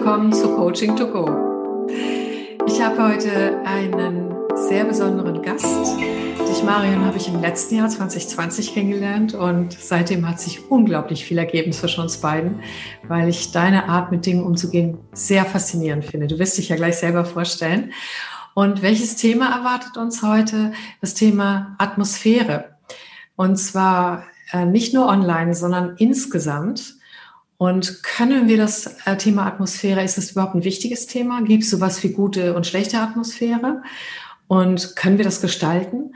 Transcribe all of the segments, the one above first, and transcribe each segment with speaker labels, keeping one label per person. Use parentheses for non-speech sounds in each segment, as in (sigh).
Speaker 1: willkommen zu Coaching to Go. Ich habe heute einen sehr besonderen Gast. Dich, Marion, habe ich im letzten Jahr 2020 kennengelernt und seitdem hat sich unglaublich viel ergeben zwischen uns beiden, weil ich deine Art, mit Dingen umzugehen, sehr faszinierend finde. Du wirst dich ja gleich selber vorstellen. Und welches Thema erwartet uns heute? Das Thema Atmosphäre. Und zwar äh, nicht nur online, sondern insgesamt. Und können wir das äh, Thema Atmosphäre, ist das überhaupt ein wichtiges Thema? Gibt es sowas wie gute und schlechte Atmosphäre? Und können wir das gestalten?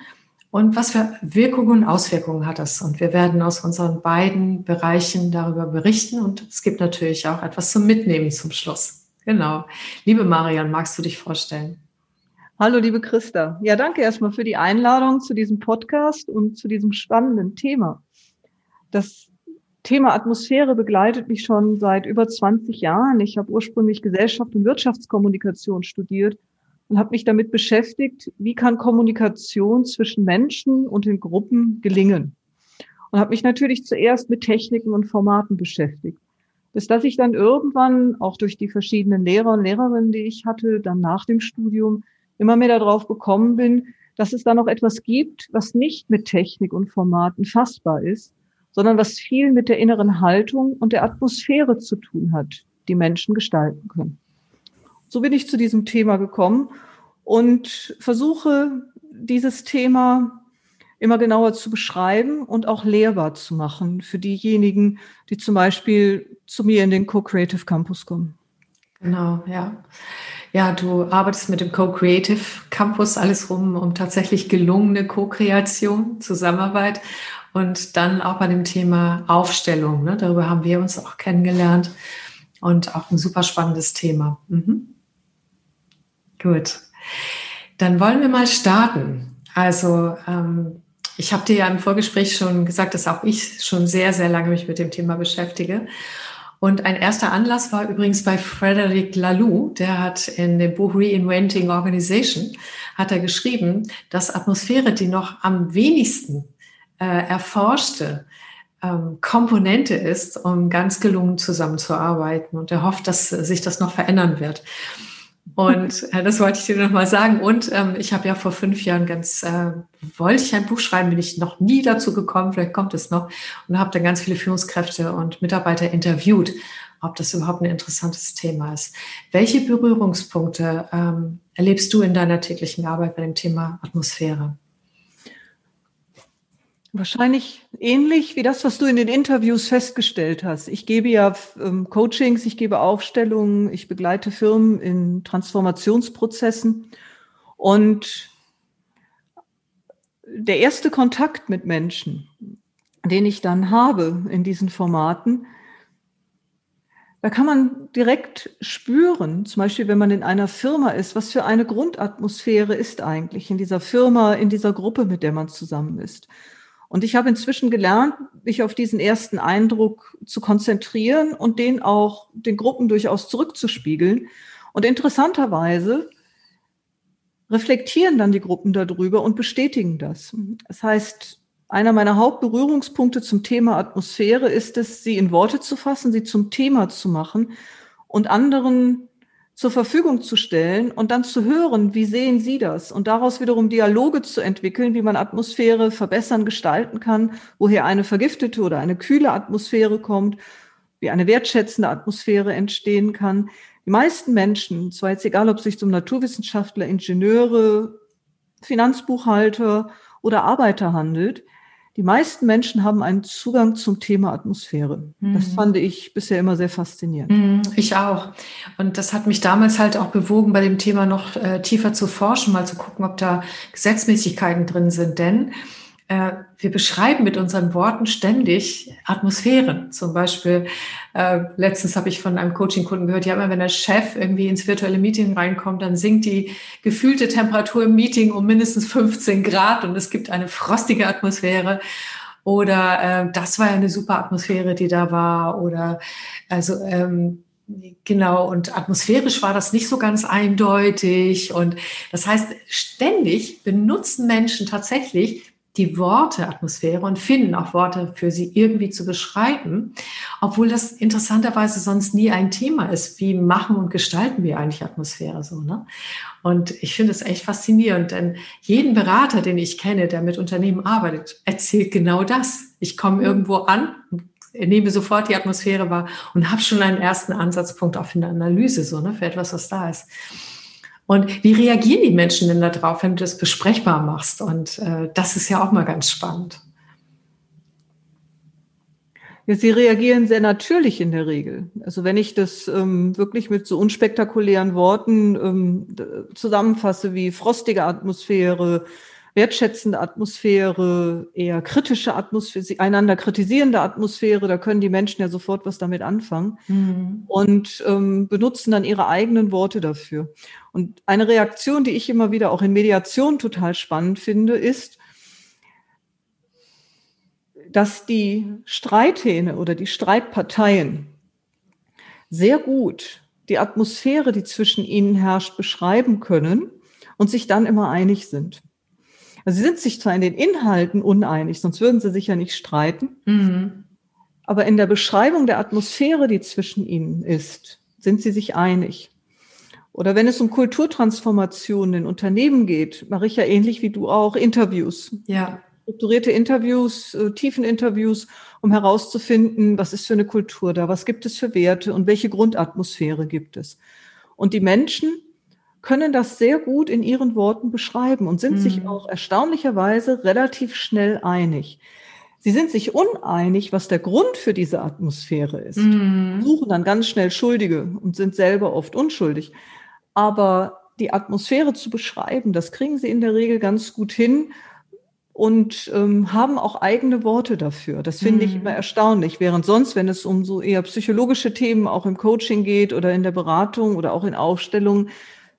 Speaker 1: Und was für Wirkungen und Auswirkungen hat das? Und wir werden aus unseren beiden Bereichen darüber berichten. Und es gibt natürlich auch etwas zum Mitnehmen zum Schluss. Genau. Liebe Marian, magst du dich vorstellen?
Speaker 2: Hallo, liebe Christa. Ja, danke erstmal für die Einladung zu diesem Podcast und zu diesem spannenden Thema. Das Thema Atmosphäre begleitet mich schon seit über 20 Jahren. Ich habe ursprünglich Gesellschaft und Wirtschaftskommunikation studiert und habe mich damit beschäftigt, wie kann Kommunikation zwischen Menschen und in Gruppen gelingen. Und habe mich natürlich zuerst mit Techniken und Formaten beschäftigt. Bis dass ich dann irgendwann, auch durch die verschiedenen Lehrer und Lehrerinnen, die ich hatte, dann nach dem Studium, immer mehr darauf gekommen bin, dass es da noch etwas gibt, was nicht mit Technik und Formaten fassbar ist, sondern was viel mit der inneren Haltung und der Atmosphäre zu tun hat, die Menschen gestalten können. So bin ich zu diesem Thema gekommen und versuche dieses Thema immer genauer zu beschreiben und auch lehrbar zu machen für diejenigen, die zum Beispiel zu mir in den Co-Creative Campus kommen.
Speaker 1: Genau, ja. Ja, du arbeitest mit dem Co-Creative Campus alles rum um tatsächlich gelungene Co-Kreation, Zusammenarbeit und dann auch bei dem Thema Aufstellung. Ne? Darüber haben wir uns auch kennengelernt und auch ein super spannendes Thema. Mhm. Gut. Dann wollen wir mal starten. Also ähm, ich habe dir ja im Vorgespräch schon gesagt, dass auch ich schon sehr, sehr lange mich mit dem Thema beschäftige. Und ein erster Anlass war übrigens bei Frederic Laloux, der hat in dem Buch Reinventing Organization, hat er geschrieben, dass Atmosphäre, die noch am wenigsten äh, erforschte ähm, Komponente ist, um ganz gelungen zusammenzuarbeiten. Und er hofft, dass sich das noch verändern wird. Und (laughs) äh, das wollte ich dir nochmal sagen. Und ähm, ich habe ja vor fünf Jahren ganz, äh, wollte ich ein Buch schreiben, bin ich noch nie dazu gekommen, vielleicht kommt es noch, und habe dann ganz viele Führungskräfte und Mitarbeiter interviewt, ob das überhaupt ein interessantes Thema ist. Welche Berührungspunkte ähm, erlebst du in deiner täglichen Arbeit bei dem Thema Atmosphäre?
Speaker 2: Wahrscheinlich ähnlich wie das, was du in den Interviews festgestellt hast. Ich gebe ja ähm, Coachings, ich gebe Aufstellungen, ich begleite Firmen in Transformationsprozessen. Und der erste Kontakt mit Menschen, den ich dann habe in diesen Formaten, da kann man direkt spüren, zum Beispiel wenn man in einer Firma ist, was für eine Grundatmosphäre ist eigentlich in dieser Firma, in dieser Gruppe, mit der man zusammen ist. Und ich habe inzwischen gelernt, mich auf diesen ersten Eindruck zu konzentrieren und den auch den Gruppen durchaus zurückzuspiegeln. Und interessanterweise reflektieren dann die Gruppen darüber und bestätigen das. Das heißt, einer meiner Hauptberührungspunkte zum Thema Atmosphäre ist es, sie in Worte zu fassen, sie zum Thema zu machen und anderen zur Verfügung zu stellen und dann zu hören, wie sehen Sie das? Und daraus wiederum Dialoge zu entwickeln, wie man Atmosphäre verbessern, gestalten kann, woher eine vergiftete oder eine kühle Atmosphäre kommt, wie eine wertschätzende Atmosphäre entstehen kann. Die meisten Menschen, zwar jetzt egal, ob es sich um Naturwissenschaftler, Ingenieure, Finanzbuchhalter oder Arbeiter handelt, die meisten Menschen haben einen Zugang zum Thema Atmosphäre. Mhm. Das fand ich bisher immer sehr faszinierend. Mhm,
Speaker 1: ich auch. Und das hat mich damals halt auch bewogen, bei dem Thema noch äh, tiefer zu forschen, mal zu gucken, ob da Gesetzmäßigkeiten drin sind. Denn äh, wir beschreiben mit unseren Worten ständig Atmosphären. Zum Beispiel, äh, letztens habe ich von einem Coaching-Kunden gehört, ja, immer wenn der Chef irgendwie ins virtuelle Meeting reinkommt, dann sinkt die gefühlte Temperatur im Meeting um mindestens 15 Grad und es gibt eine frostige Atmosphäre. Oder äh, das war ja eine super Atmosphäre, die da war. Oder also ähm, Genau, und atmosphärisch war das nicht so ganz eindeutig. Und das heißt, ständig benutzen Menschen tatsächlich die Worte Atmosphäre und finden auch Worte für sie irgendwie zu beschreiben, obwohl das interessanterweise sonst nie ein Thema ist. Wie machen und gestalten wir eigentlich Atmosphäre so? Ne? Und ich finde es echt faszinierend, denn jeden Berater, den ich kenne, der mit Unternehmen arbeitet, erzählt genau das. Ich komme irgendwo an, nehme sofort die Atmosphäre wahr und habe schon einen ersten Ansatzpunkt auf eine Analyse so ne, für etwas, was da ist. Und wie reagieren die Menschen denn darauf, wenn du das besprechbar machst? Und äh, das ist ja auch mal ganz spannend.
Speaker 2: Ja, sie reagieren sehr natürlich in der Regel. Also wenn ich das ähm, wirklich mit so unspektakulären Worten ähm, zusammenfasse wie frostige Atmosphäre, wertschätzende Atmosphäre, eher kritische Atmosphäre, einander kritisierende Atmosphäre, da können die Menschen ja sofort was damit anfangen mhm. und ähm, benutzen dann ihre eigenen Worte dafür. Und eine Reaktion, die ich immer wieder auch in Mediation total spannend finde, ist, dass die Streithähne oder die Streitparteien sehr gut die Atmosphäre, die zwischen ihnen herrscht, beschreiben können und sich dann immer einig sind. Also sie sind sich zwar in den Inhalten uneinig, sonst würden sie sich ja nicht streiten, mhm. aber in der Beschreibung der Atmosphäre, die zwischen ihnen ist, sind sie sich einig. Oder wenn es um Kulturtransformationen in Unternehmen geht, mache ich ja ähnlich wie du auch Interviews. Ja. Strukturierte Interviews, äh, Tiefeninterviews, um herauszufinden, was ist für eine Kultur da, was gibt es für Werte und welche Grundatmosphäre gibt es. Und die Menschen können das sehr gut in ihren Worten beschreiben und sind mhm. sich auch erstaunlicherweise relativ schnell einig. Sie sind sich uneinig, was der Grund für diese Atmosphäre ist. Mhm. Suchen dann ganz schnell Schuldige und sind selber oft unschuldig. Aber die Atmosphäre zu beschreiben, das kriegen sie in der Regel ganz gut hin und ähm, haben auch eigene Worte dafür. Das finde mhm. ich immer erstaunlich. Während sonst, wenn es um so eher psychologische Themen auch im Coaching geht oder in der Beratung oder auch in Aufstellungen,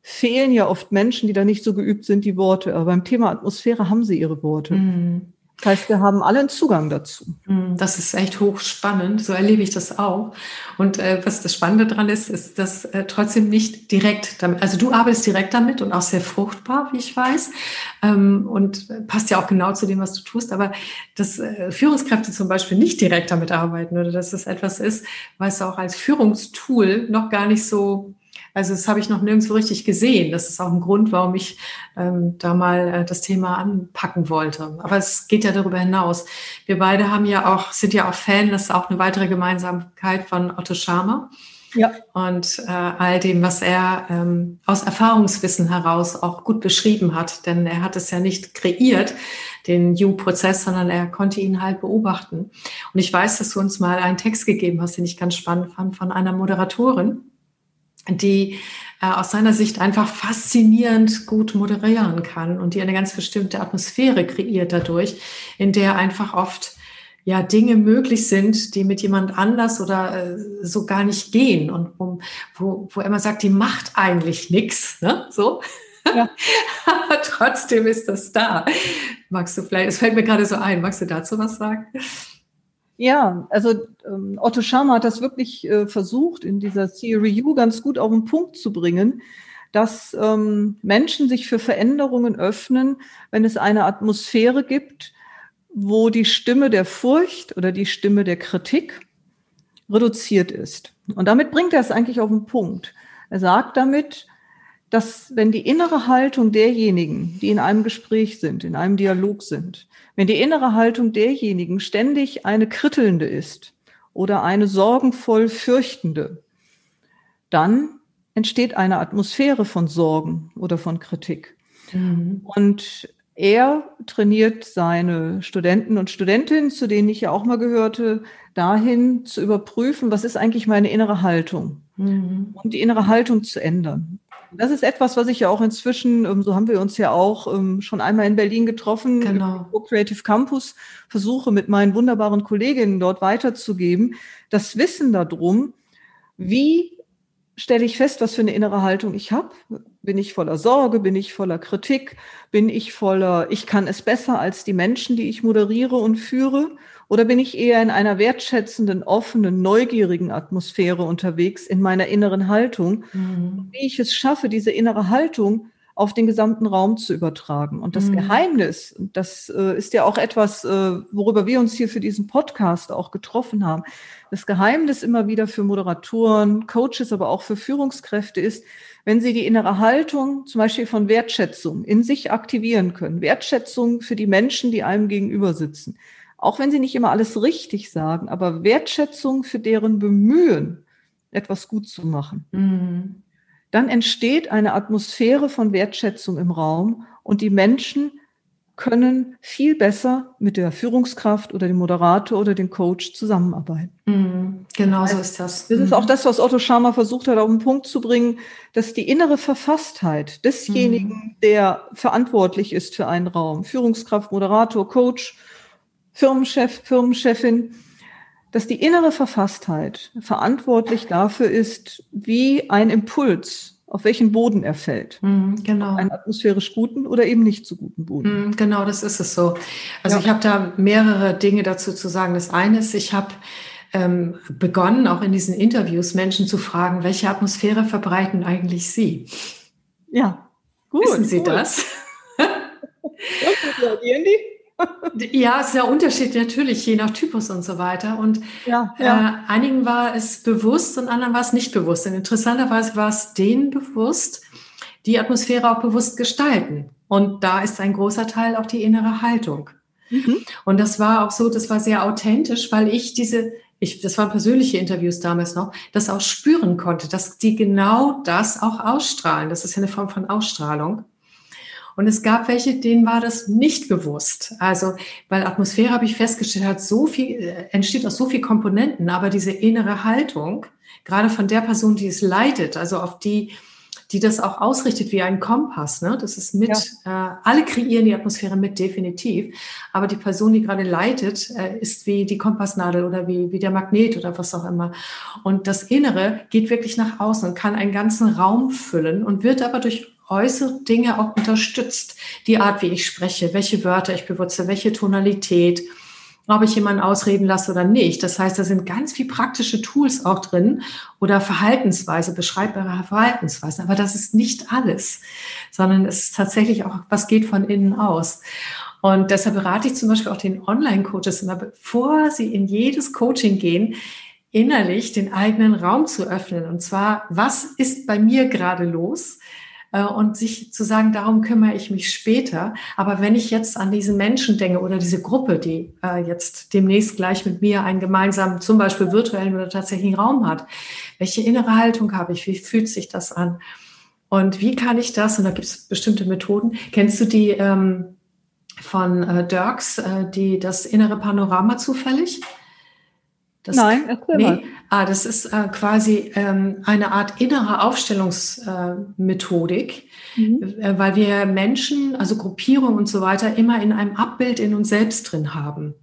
Speaker 2: fehlen ja oft Menschen, die da nicht so geübt sind, die Worte. Aber beim Thema Atmosphäre haben sie ihre Worte. Mhm. Das heißt, wir haben alle einen Zugang dazu.
Speaker 1: Mhm, das ist echt hochspannend. So erlebe ich das auch. Und äh, was das Spannende daran ist, ist, dass äh, trotzdem nicht direkt damit, also du arbeitest direkt damit und auch sehr fruchtbar, wie ich weiß. Ähm, und passt ja auch genau zu dem, was du tust. Aber dass äh, Führungskräfte zum Beispiel nicht direkt damit arbeiten oder dass es etwas ist, was auch als Führungstool noch gar nicht so also das habe ich noch nirgendwo richtig gesehen. Das ist auch ein Grund, warum ich ähm, da mal äh, das Thema anpacken wollte. Aber es geht ja darüber hinaus. Wir beide haben ja auch, sind ja auch Fan, das ist auch eine weitere Gemeinsamkeit von Otto Scharmer. Ja. Und äh, all dem, was er ähm, aus Erfahrungswissen heraus auch gut beschrieben hat. Denn er hat es ja nicht kreiert, den New-Prozess, sondern er konnte ihn halt beobachten. Und ich weiß, dass du uns mal einen Text gegeben hast, den ich ganz spannend fand, von einer Moderatorin, die äh, aus seiner Sicht einfach faszinierend gut moderieren kann und die eine ganz bestimmte Atmosphäre kreiert dadurch, in der einfach oft ja Dinge möglich sind, die mit jemand anders oder äh, so gar nicht gehen und wo, wo, wo immer sagt, die macht eigentlich nichts, ne? So. Ja. Aber (laughs) trotzdem ist das da. Magst du vielleicht, es fällt mir gerade so ein, magst du dazu was sagen?
Speaker 2: Ja, also ähm, Otto Scharmer hat das wirklich äh, versucht, in dieser Theory U ganz gut auf den Punkt zu bringen, dass ähm, Menschen sich für Veränderungen öffnen, wenn es eine Atmosphäre gibt, wo die Stimme der Furcht oder die Stimme der Kritik reduziert ist. Und damit bringt er es eigentlich auf den Punkt. Er sagt damit, dass wenn die innere Haltung derjenigen, die in einem Gespräch sind, in einem Dialog sind, wenn die innere Haltung derjenigen ständig eine krittelnde ist oder eine sorgenvoll fürchtende, dann entsteht eine Atmosphäre von Sorgen oder von Kritik. Mhm. Und er trainiert seine Studenten und Studentinnen, zu denen ich ja auch mal gehörte, dahin zu überprüfen, was ist eigentlich meine innere Haltung mhm. und die innere Haltung zu ändern. Das ist etwas, was ich ja auch inzwischen, ähm, so haben wir uns ja auch ähm, schon einmal in Berlin getroffen, genau. im Creative Campus, versuche mit meinen wunderbaren Kolleginnen dort weiterzugeben, das Wissen darum, wie stelle ich fest, was für eine innere Haltung ich habe. Bin ich voller Sorge? Bin ich voller Kritik? Bin ich voller, ich kann es besser als die Menschen, die ich moderiere und führe? Oder bin ich eher in einer wertschätzenden, offenen, neugierigen Atmosphäre unterwegs in meiner inneren Haltung? Mhm. Wie ich es schaffe, diese innere Haltung auf den gesamten Raum zu übertragen. Und das mhm. Geheimnis, das äh, ist ja auch etwas, äh, worüber wir uns hier für diesen Podcast auch getroffen haben. Das Geheimnis immer wieder für Moderatoren, Coaches, aber auch für Führungskräfte ist, wenn sie die innere Haltung zum Beispiel von Wertschätzung in sich aktivieren können. Wertschätzung für die Menschen, die einem gegenüber sitzen. Auch wenn sie nicht immer alles richtig sagen, aber Wertschätzung für deren Bemühen, etwas gut zu machen. Mhm dann entsteht eine Atmosphäre von Wertschätzung im Raum und die Menschen können viel besser mit der Führungskraft oder dem Moderator oder dem Coach zusammenarbeiten.
Speaker 1: Mhm, genau so ist das.
Speaker 2: Das ist auch das, was Otto Schama versucht hat, auf den Punkt zu bringen, dass die innere Verfasstheit desjenigen, mhm. der verantwortlich ist für einen Raum, Führungskraft, Moderator, Coach, Firmenchef, Firmenchefin, dass die innere Verfasstheit verantwortlich dafür ist, wie ein Impuls, auf welchen Boden er fällt.
Speaker 1: Mm, genau.
Speaker 2: Einen atmosphärisch guten oder eben nicht so guten Boden.
Speaker 1: Mm, genau, das ist es so. Also ja. ich habe da mehrere Dinge dazu zu sagen. Das eine ist, ich habe ähm, begonnen, auch in diesen Interviews Menschen zu fragen, welche Atmosphäre verbreiten eigentlich Sie?
Speaker 2: Ja,
Speaker 1: gut. Wissen Sie cool. das? (laughs)
Speaker 2: Und, die?
Speaker 1: Ja, es ist ja unterschiedlich natürlich, je nach Typus und so weiter. Und ja, ja. Äh, einigen war es bewusst und anderen war es nicht bewusst. Und interessanterweise war es denen bewusst, die Atmosphäre auch bewusst gestalten. Und da ist ein großer Teil auch die innere Haltung. Mhm. Und das war auch so, das war sehr authentisch, weil ich diese, ich, das waren persönliche Interviews damals noch, das auch spüren konnte, dass die genau das auch ausstrahlen. Das ist ja eine Form von Ausstrahlung. Und es gab welche, denen war das nicht bewusst. Also, weil Atmosphäre, habe ich festgestellt, hat so viel, äh, entsteht aus so viel Komponenten, aber diese innere Haltung, gerade von der Person, die es leitet, also auf die, die das auch ausrichtet wie ein Kompass. Ne? Das ist mit, ja. äh, alle kreieren die Atmosphäre mit, definitiv. Aber die Person, die gerade leitet, äh, ist wie die Kompassnadel oder wie, wie der Magnet oder was auch immer. Und das Innere geht wirklich nach außen und kann einen ganzen Raum füllen und wird aber durch äußere Dinge auch unterstützt. Die Art, wie ich spreche, welche Wörter ich benutze, welche Tonalität, ob ich jemanden ausreden lasse oder nicht. Das heißt, da sind ganz viel praktische Tools auch drin oder Verhaltensweise, beschreibbare Verhaltensweisen. Aber das ist nicht alles, sondern es ist tatsächlich auch, was geht von innen aus. Und deshalb berate ich zum Beispiel auch den Online-Coaches immer, bevor sie in jedes Coaching gehen, innerlich den eigenen Raum zu öffnen. Und zwar, was ist bei mir gerade los? Äh, und sich zu sagen, darum kümmere ich mich später. Aber wenn ich jetzt an diese Menschen denke oder diese Gruppe, die äh, jetzt demnächst gleich mit mir einen gemeinsamen, zum Beispiel virtuellen oder tatsächlichen Raum hat, welche innere Haltung habe ich? Wie fühlt sich das an? Und wie kann ich das? Und da gibt es bestimmte Methoden. Kennst du die ähm, von äh, Dirks, äh, die das innere Panorama zufällig?
Speaker 2: Das, Nein, erzähl nee, mal.
Speaker 1: Ah, das ist äh, quasi ähm, eine Art innere Aufstellungsmethodik, äh, mhm. äh, weil wir Menschen, also Gruppierungen und so weiter, immer in einem Abbild in uns selbst drin haben.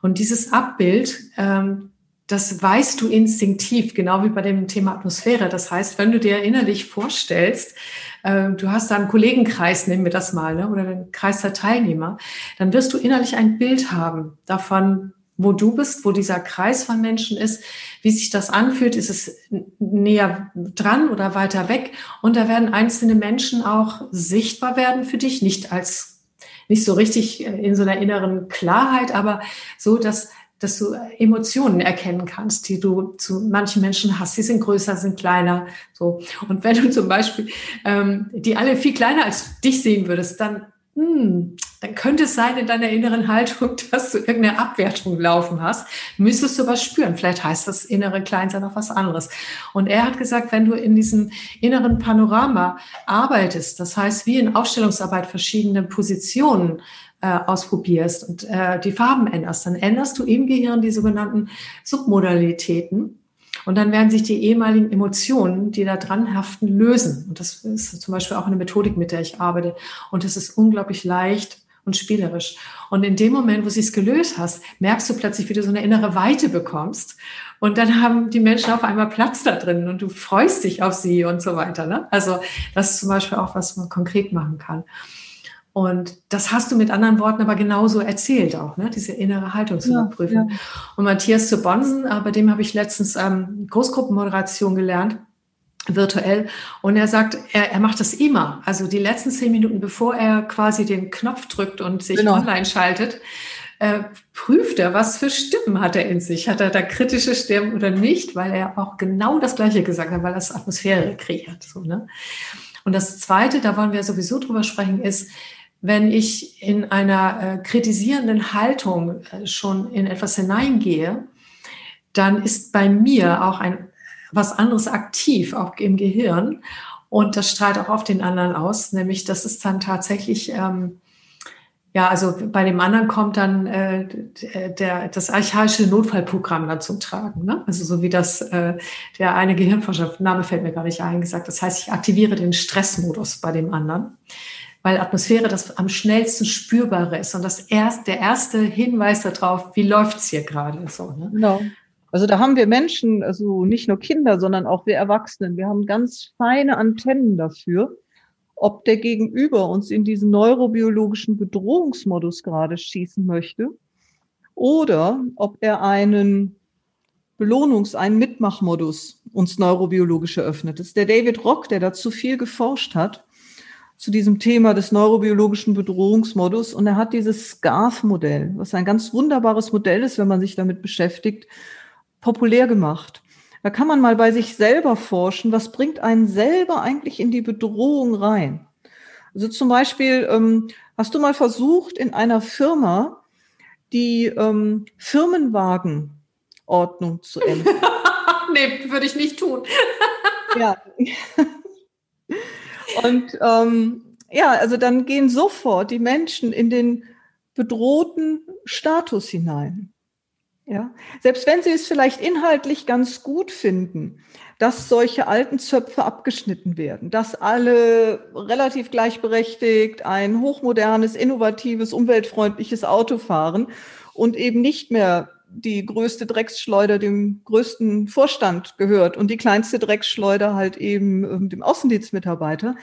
Speaker 1: Und dieses Abbild, ähm, das weißt du instinktiv, genau wie bei dem Thema Atmosphäre. Das heißt, wenn du dir innerlich vorstellst, äh, du hast da einen Kollegenkreis, nehmen wir das mal, ne, oder einen Kreis der Teilnehmer, dann wirst du innerlich ein Bild haben davon, wo du bist, wo dieser Kreis von Menschen ist, wie sich das anfühlt, ist es näher dran oder weiter weg. Und da werden einzelne Menschen auch sichtbar werden für dich, nicht als, nicht so richtig in so einer inneren Klarheit, aber so, dass, dass du Emotionen erkennen kannst, die du zu manchen Menschen hast. Sie sind größer, sind kleiner, so. Und wenn du zum Beispiel ähm, die alle viel kleiner als dich sehen würdest, dann hm, dann könnte es sein in deiner inneren Haltung, (laughs) dass du irgendeine Abwertung laufen hast. Müsstest du was spüren. Vielleicht heißt das innere Kleinsein auch was anderes. Und er hat gesagt, wenn du in diesem inneren Panorama arbeitest, das heißt, wie in Aufstellungsarbeit verschiedene Positionen äh, ausprobierst und äh, die Farben änderst, dann änderst du im Gehirn die sogenannten Submodalitäten. Und dann werden sich die ehemaligen Emotionen, die da dran haften, lösen. Und das ist zum Beispiel auch eine Methodik, mit der ich arbeite. Und es ist unglaublich leicht und spielerisch. Und in dem Moment, wo du es gelöst hast, merkst du plötzlich, wie du so eine innere Weite bekommst. Und dann haben die Menschen auf einmal Platz da drin und du freust dich auf sie und so weiter. Ne? Also das ist zum Beispiel auch, was man konkret machen kann. Und das hast du mit anderen Worten aber genauso erzählt auch, ne? diese innere Haltung zu ja, überprüfen. Ja. Und Matthias zu Bonsen, äh, bei dem habe ich letztens ähm, Großgruppenmoderation gelernt. Virtuell. Und er sagt, er, er macht das immer. Also die letzten zehn Minuten, bevor er quasi den Knopf drückt und sich genau. online schaltet, äh, prüft er, was für Stimmen hat er in sich. Hat er da kritische Stimmen oder nicht? Weil er auch genau das Gleiche gesagt hat, weil das Atmosphäre kreiert. So, ne? Und das Zweite, da wollen wir sowieso drüber sprechen, ist, wenn ich in einer äh, kritisierenden Haltung äh, schon in etwas hineingehe, dann ist bei mir auch ein was anderes aktiv, auch im Gehirn. Und das strahlt auch auf den anderen aus, nämlich das ist dann tatsächlich, ähm, ja, also bei dem anderen kommt dann äh, der, das archaische Notfallprogramm dann zum Tragen. Ne? Also so wie das äh, der eine Gehirnforscher, Name fällt mir gar nicht ein, gesagt. Das heißt, ich aktiviere den Stressmodus bei dem anderen, weil Atmosphäre das am schnellsten spürbare ist und das erst, der erste Hinweis darauf, wie läuft's hier gerade so. Ne?
Speaker 2: Genau. Also da haben wir Menschen, also nicht nur Kinder, sondern auch wir Erwachsenen. Wir haben ganz feine Antennen dafür, ob der Gegenüber uns in diesen neurobiologischen Bedrohungsmodus gerade schießen möchte oder ob er einen Belohnungs-, einen Mitmachmodus uns neurobiologisch eröffnet. Das ist der David Rock, der dazu viel geforscht hat zu diesem Thema des neurobiologischen Bedrohungsmodus. Und er hat dieses SCARF-Modell, was ein ganz wunderbares Modell ist, wenn man sich damit beschäftigt, populär gemacht. Da kann man mal bei sich selber forschen, was bringt einen selber eigentlich in die Bedrohung rein. Also zum Beispiel, ähm, hast du mal versucht, in einer Firma die ähm, Firmenwagenordnung zu ändern? (laughs)
Speaker 1: nee, würde ich nicht tun. (laughs)
Speaker 2: ja. Und ähm, ja, also dann gehen sofort die Menschen in den bedrohten Status hinein. Ja, selbst wenn Sie es vielleicht inhaltlich ganz gut finden, dass solche alten Zöpfe abgeschnitten werden, dass alle relativ gleichberechtigt ein hochmodernes, innovatives, umweltfreundliches Auto fahren und eben nicht mehr die größte Drecksschleuder dem größten Vorstand gehört und die kleinste Drecksschleuder halt eben ähm, dem Außendienstmitarbeiter,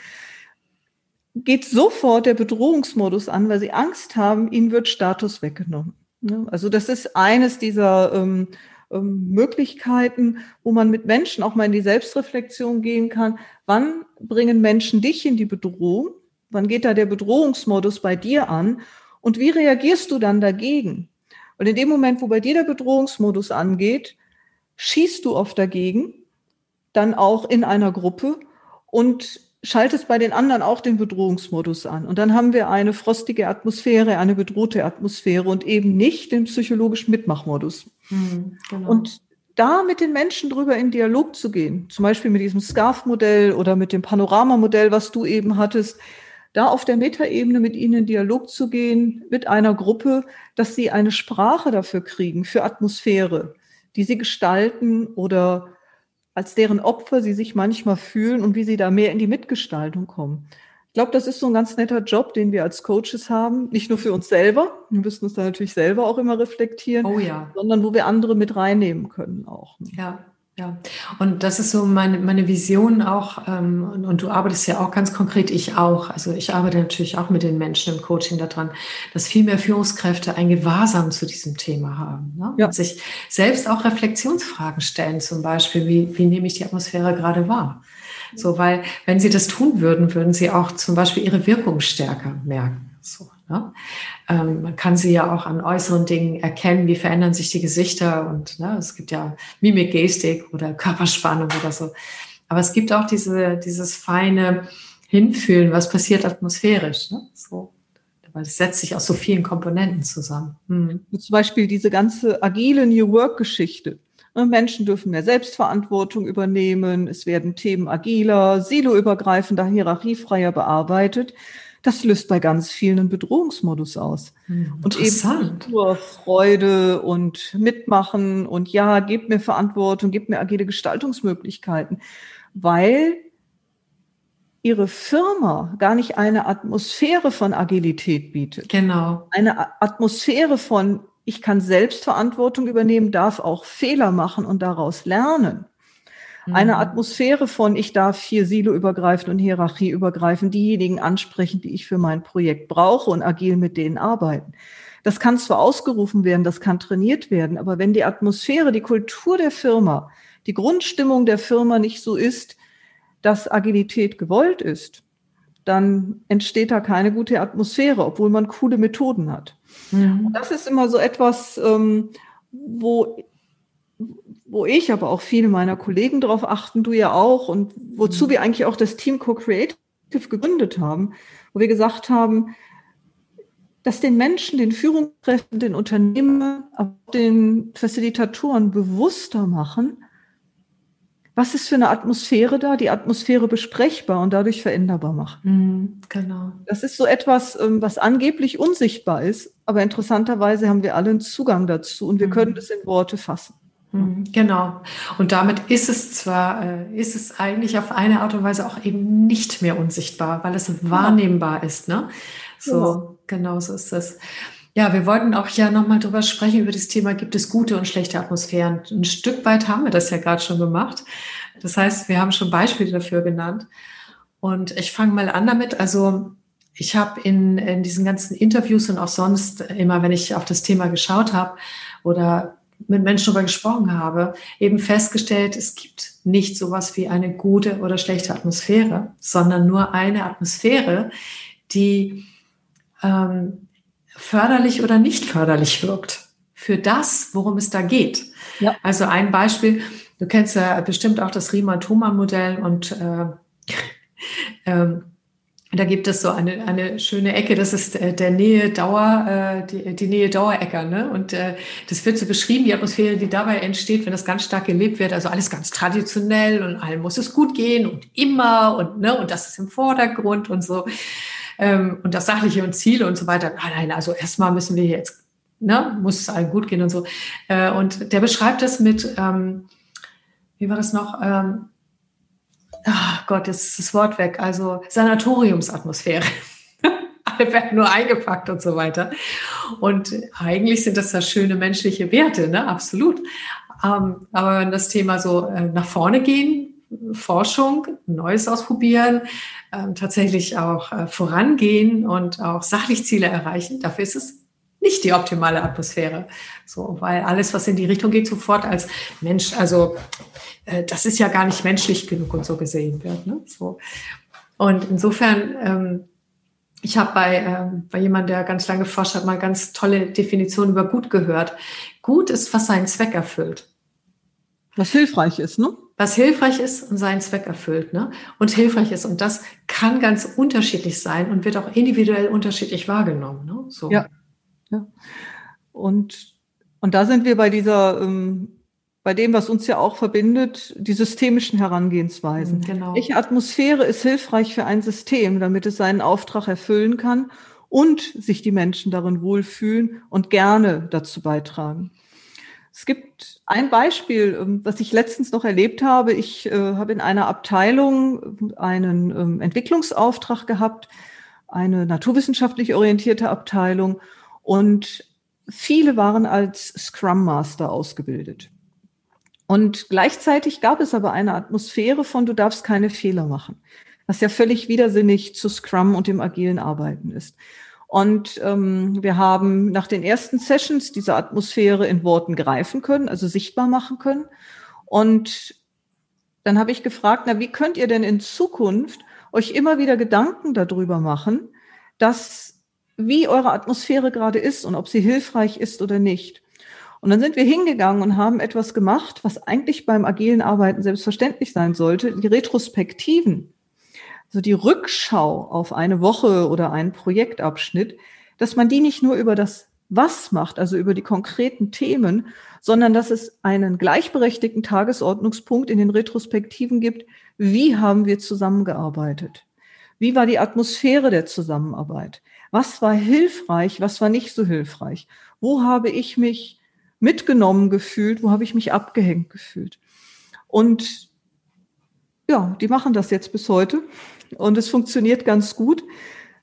Speaker 2: geht sofort der Bedrohungsmodus an, weil sie Angst haben, ihnen wird Status weggenommen. Ne? Also das ist eines dieser ähm, ähm, Möglichkeiten, wo man mit Menschen auch mal in die Selbstreflexion gehen kann. Wann bringen Menschen dich in die Bedrohung? Wann geht da der Bedrohungsmodus bei dir an? Und wie reagierst du dann dagegen? Und in dem Moment, wo bei dir der Bedrohungsmodus angeht, schießt du oft dagegen, dann auch in einer Gruppe und schaltest bei den anderen auch den Bedrohungsmodus an. Und dann haben wir eine frostige Atmosphäre, eine bedrohte Atmosphäre und eben nicht den psychologischen Mitmachmodus. Mhm, genau. Und da mit den Menschen drüber in Dialog zu gehen, zum Beispiel mit diesem Scarf-Modell oder mit dem Panoramamodell, was du eben hattest, da auf der Metaebene mit ihnen in Dialog zu gehen, mit einer Gruppe, dass sie eine Sprache dafür kriegen, für Atmosphäre, die sie gestalten oder als deren Opfer sie sich manchmal fühlen und wie sie da mehr in die Mitgestaltung kommen. Ich glaube, das ist so ein ganz netter Job, den wir als Coaches haben. Nicht nur für uns selber, wir müssen uns da natürlich selber auch immer reflektieren, oh ja. sondern wo wir andere mit reinnehmen können auch.
Speaker 1: Ne? Ja, ja, und das ist so meine, meine Vision auch, ähm, und, und, du arbeitest ja auch ganz konkret, ich auch. Also ich arbeite natürlich auch mit den Menschen im Coaching daran, dass viel mehr Führungskräfte ein Gewahrsam zu diesem Thema haben. Ne? Ja. Und sich selbst auch Reflexionsfragen stellen, zum Beispiel, wie, wie nehme ich die Atmosphäre gerade wahr? So, weil wenn sie das tun würden, würden sie auch zum Beispiel ihre Wirkung stärker merken. So, ne? ähm, man kann sie ja auch an äußeren Dingen erkennen, wie verändern sich die Gesichter und ne, es gibt ja Mimik, Gestik oder Körperspannung oder so. Aber es gibt auch diese, dieses feine Hinfühlen, was passiert atmosphärisch. Ne? So, weil es setzt sich aus so vielen Komponenten zusammen.
Speaker 2: Hm. Zum Beispiel diese ganze agile New Work-Geschichte. Ne, Menschen dürfen mehr Selbstverantwortung übernehmen. Es werden Themen agiler, siloübergreifender, hierarchiefreier bearbeitet das löst bei ganz vielen einen Bedrohungsmodus aus. Hm, und eben nur Freude und Mitmachen und ja, gebt mir Verantwortung, gebt mir agile Gestaltungsmöglichkeiten, weil ihre Firma gar nicht eine Atmosphäre von Agilität bietet.
Speaker 1: Genau.
Speaker 2: Eine Atmosphäre von, ich kann Selbstverantwortung übernehmen, darf auch Fehler machen und daraus lernen. Eine mhm. Atmosphäre von, ich darf hier siloübergreifend und hierarchieübergreifend diejenigen ansprechen, die ich für mein Projekt brauche und agil mit denen arbeiten. Das kann zwar ausgerufen werden, das kann trainiert werden, aber wenn die Atmosphäre, die Kultur der Firma, die Grundstimmung der Firma nicht so ist, dass Agilität gewollt ist, dann entsteht da keine gute Atmosphäre, obwohl man coole Methoden hat. Mhm. Und das ist immer so etwas, ähm, wo, wo ich, aber auch viele meiner Kollegen darauf achten, du ja auch, und wozu mhm. wir eigentlich auch das Team Co-Creative gegründet haben, wo wir gesagt haben, dass den Menschen, den Führungskräften, den Unternehmen, den Facilitatoren bewusster machen, was ist für eine Atmosphäre da, die Atmosphäre besprechbar und dadurch veränderbar macht. Mhm, genau. Das ist so etwas, ähm, was angeblich unsichtbar ist, aber interessanterweise haben wir alle einen Zugang dazu und wir mhm. können das in Worte fassen.
Speaker 1: Mhm, genau. Und damit ist es zwar, äh, ist es eigentlich auf eine Art und Weise auch eben nicht mehr unsichtbar, weil es genau. wahrnehmbar ist. Ne? So, genau. genau so ist es. Ja, wir wollten auch ja nochmal drüber sprechen, über das Thema, gibt es gute und schlechte Atmosphären? Ein Stück weit haben wir das ja gerade schon gemacht. Das heißt, wir haben schon Beispiele dafür genannt. Und ich fange mal an damit. Also ich habe in, in diesen ganzen Interviews und auch sonst immer, wenn ich auf das Thema geschaut habe oder mit Menschen darüber gesprochen habe, eben festgestellt, es gibt nicht sowas wie eine gute oder schlechte Atmosphäre, sondern nur eine Atmosphäre, die ähm, förderlich oder nicht förderlich wirkt für das, worum es da geht. Ja. Also ein Beispiel, du kennst ja bestimmt auch das Riemann-Thomann-Modell und äh, (laughs) ähm, da gibt es so eine, eine schöne Ecke, das ist äh, der Nähe Dauer, äh, die, die Nähe Dauerecker. Ne? Und äh, das wird so beschrieben, die Atmosphäre, die dabei entsteht, wenn das ganz stark gelebt wird. Also alles ganz traditionell und allen muss es gut gehen und immer und, ne, und das ist im Vordergrund und so ähm, und das Sachliche und Ziele und so weiter. Nein, nein, also erstmal müssen wir jetzt, ne, muss es allen gut gehen und so. Äh, und der beschreibt das mit, ähm, wie war das noch? Ähm, ach Gott, jetzt ist das Wort weg. Also Sanatoriumsatmosphäre. (laughs) Alle werden nur eingepackt und so weiter. Und eigentlich sind das ja schöne menschliche Werte, ne? Absolut. Ähm, aber wenn das Thema so äh, nach vorne gehen, Forschung, Neues ausprobieren, ähm, tatsächlich auch äh, vorangehen und auch sachlich Ziele erreichen. Dafür ist es nicht die optimale Atmosphäre. So, weil alles, was in die Richtung geht, sofort als Mensch, also äh, das ist ja gar nicht menschlich genug und so gesehen wird. Ne? So. Und insofern, ähm, ich habe bei, ähm, bei jemandem, der ganz lange forscht hat, mal ganz tolle Definition über gut gehört. Gut ist, was seinen Zweck erfüllt.
Speaker 2: Was hilfreich ist, ne?
Speaker 1: was hilfreich ist und seinen Zweck erfüllt, ne? Und hilfreich ist. Und das kann ganz unterschiedlich sein und wird auch individuell unterschiedlich wahrgenommen. Ne?
Speaker 2: So. Ja. Ja. Und, und da sind wir bei dieser, ähm, bei dem, was uns ja auch verbindet, die systemischen Herangehensweisen. Mhm, genau. Welche Atmosphäre ist hilfreich für ein System, damit es seinen Auftrag erfüllen kann und sich die Menschen darin wohlfühlen und gerne dazu beitragen? Es gibt ein Beispiel, ähm, was ich letztens noch erlebt habe. Ich äh, habe in einer Abteilung einen ähm, Entwicklungsauftrag gehabt, eine naturwissenschaftlich orientierte Abteilung und viele waren als Scrum Master ausgebildet. Und gleichzeitig gab es aber eine Atmosphäre von, du darfst keine Fehler machen, was ja völlig widersinnig zu Scrum und dem agilen Arbeiten ist. Und ähm, wir haben nach den ersten Sessions diese Atmosphäre in Worten greifen können, also sichtbar machen können. Und dann habe ich gefragt, na, wie könnt ihr denn in Zukunft euch immer wieder Gedanken darüber machen, dass wie eure Atmosphäre gerade ist und ob sie hilfreich ist oder nicht. Und dann sind wir hingegangen und haben etwas gemacht, was eigentlich beim agilen Arbeiten selbstverständlich sein sollte, die Retrospektiven so die Rückschau auf eine Woche oder einen Projektabschnitt, dass man die nicht nur über das Was macht, also über die konkreten Themen, sondern dass es einen gleichberechtigten Tagesordnungspunkt in den Retrospektiven gibt. Wie haben wir zusammengearbeitet? Wie war die Atmosphäre der Zusammenarbeit? Was war hilfreich? Was war nicht so hilfreich? Wo habe ich mich mitgenommen gefühlt? Wo habe ich mich abgehängt gefühlt? Und ja, die machen das jetzt bis heute. Und es funktioniert ganz gut.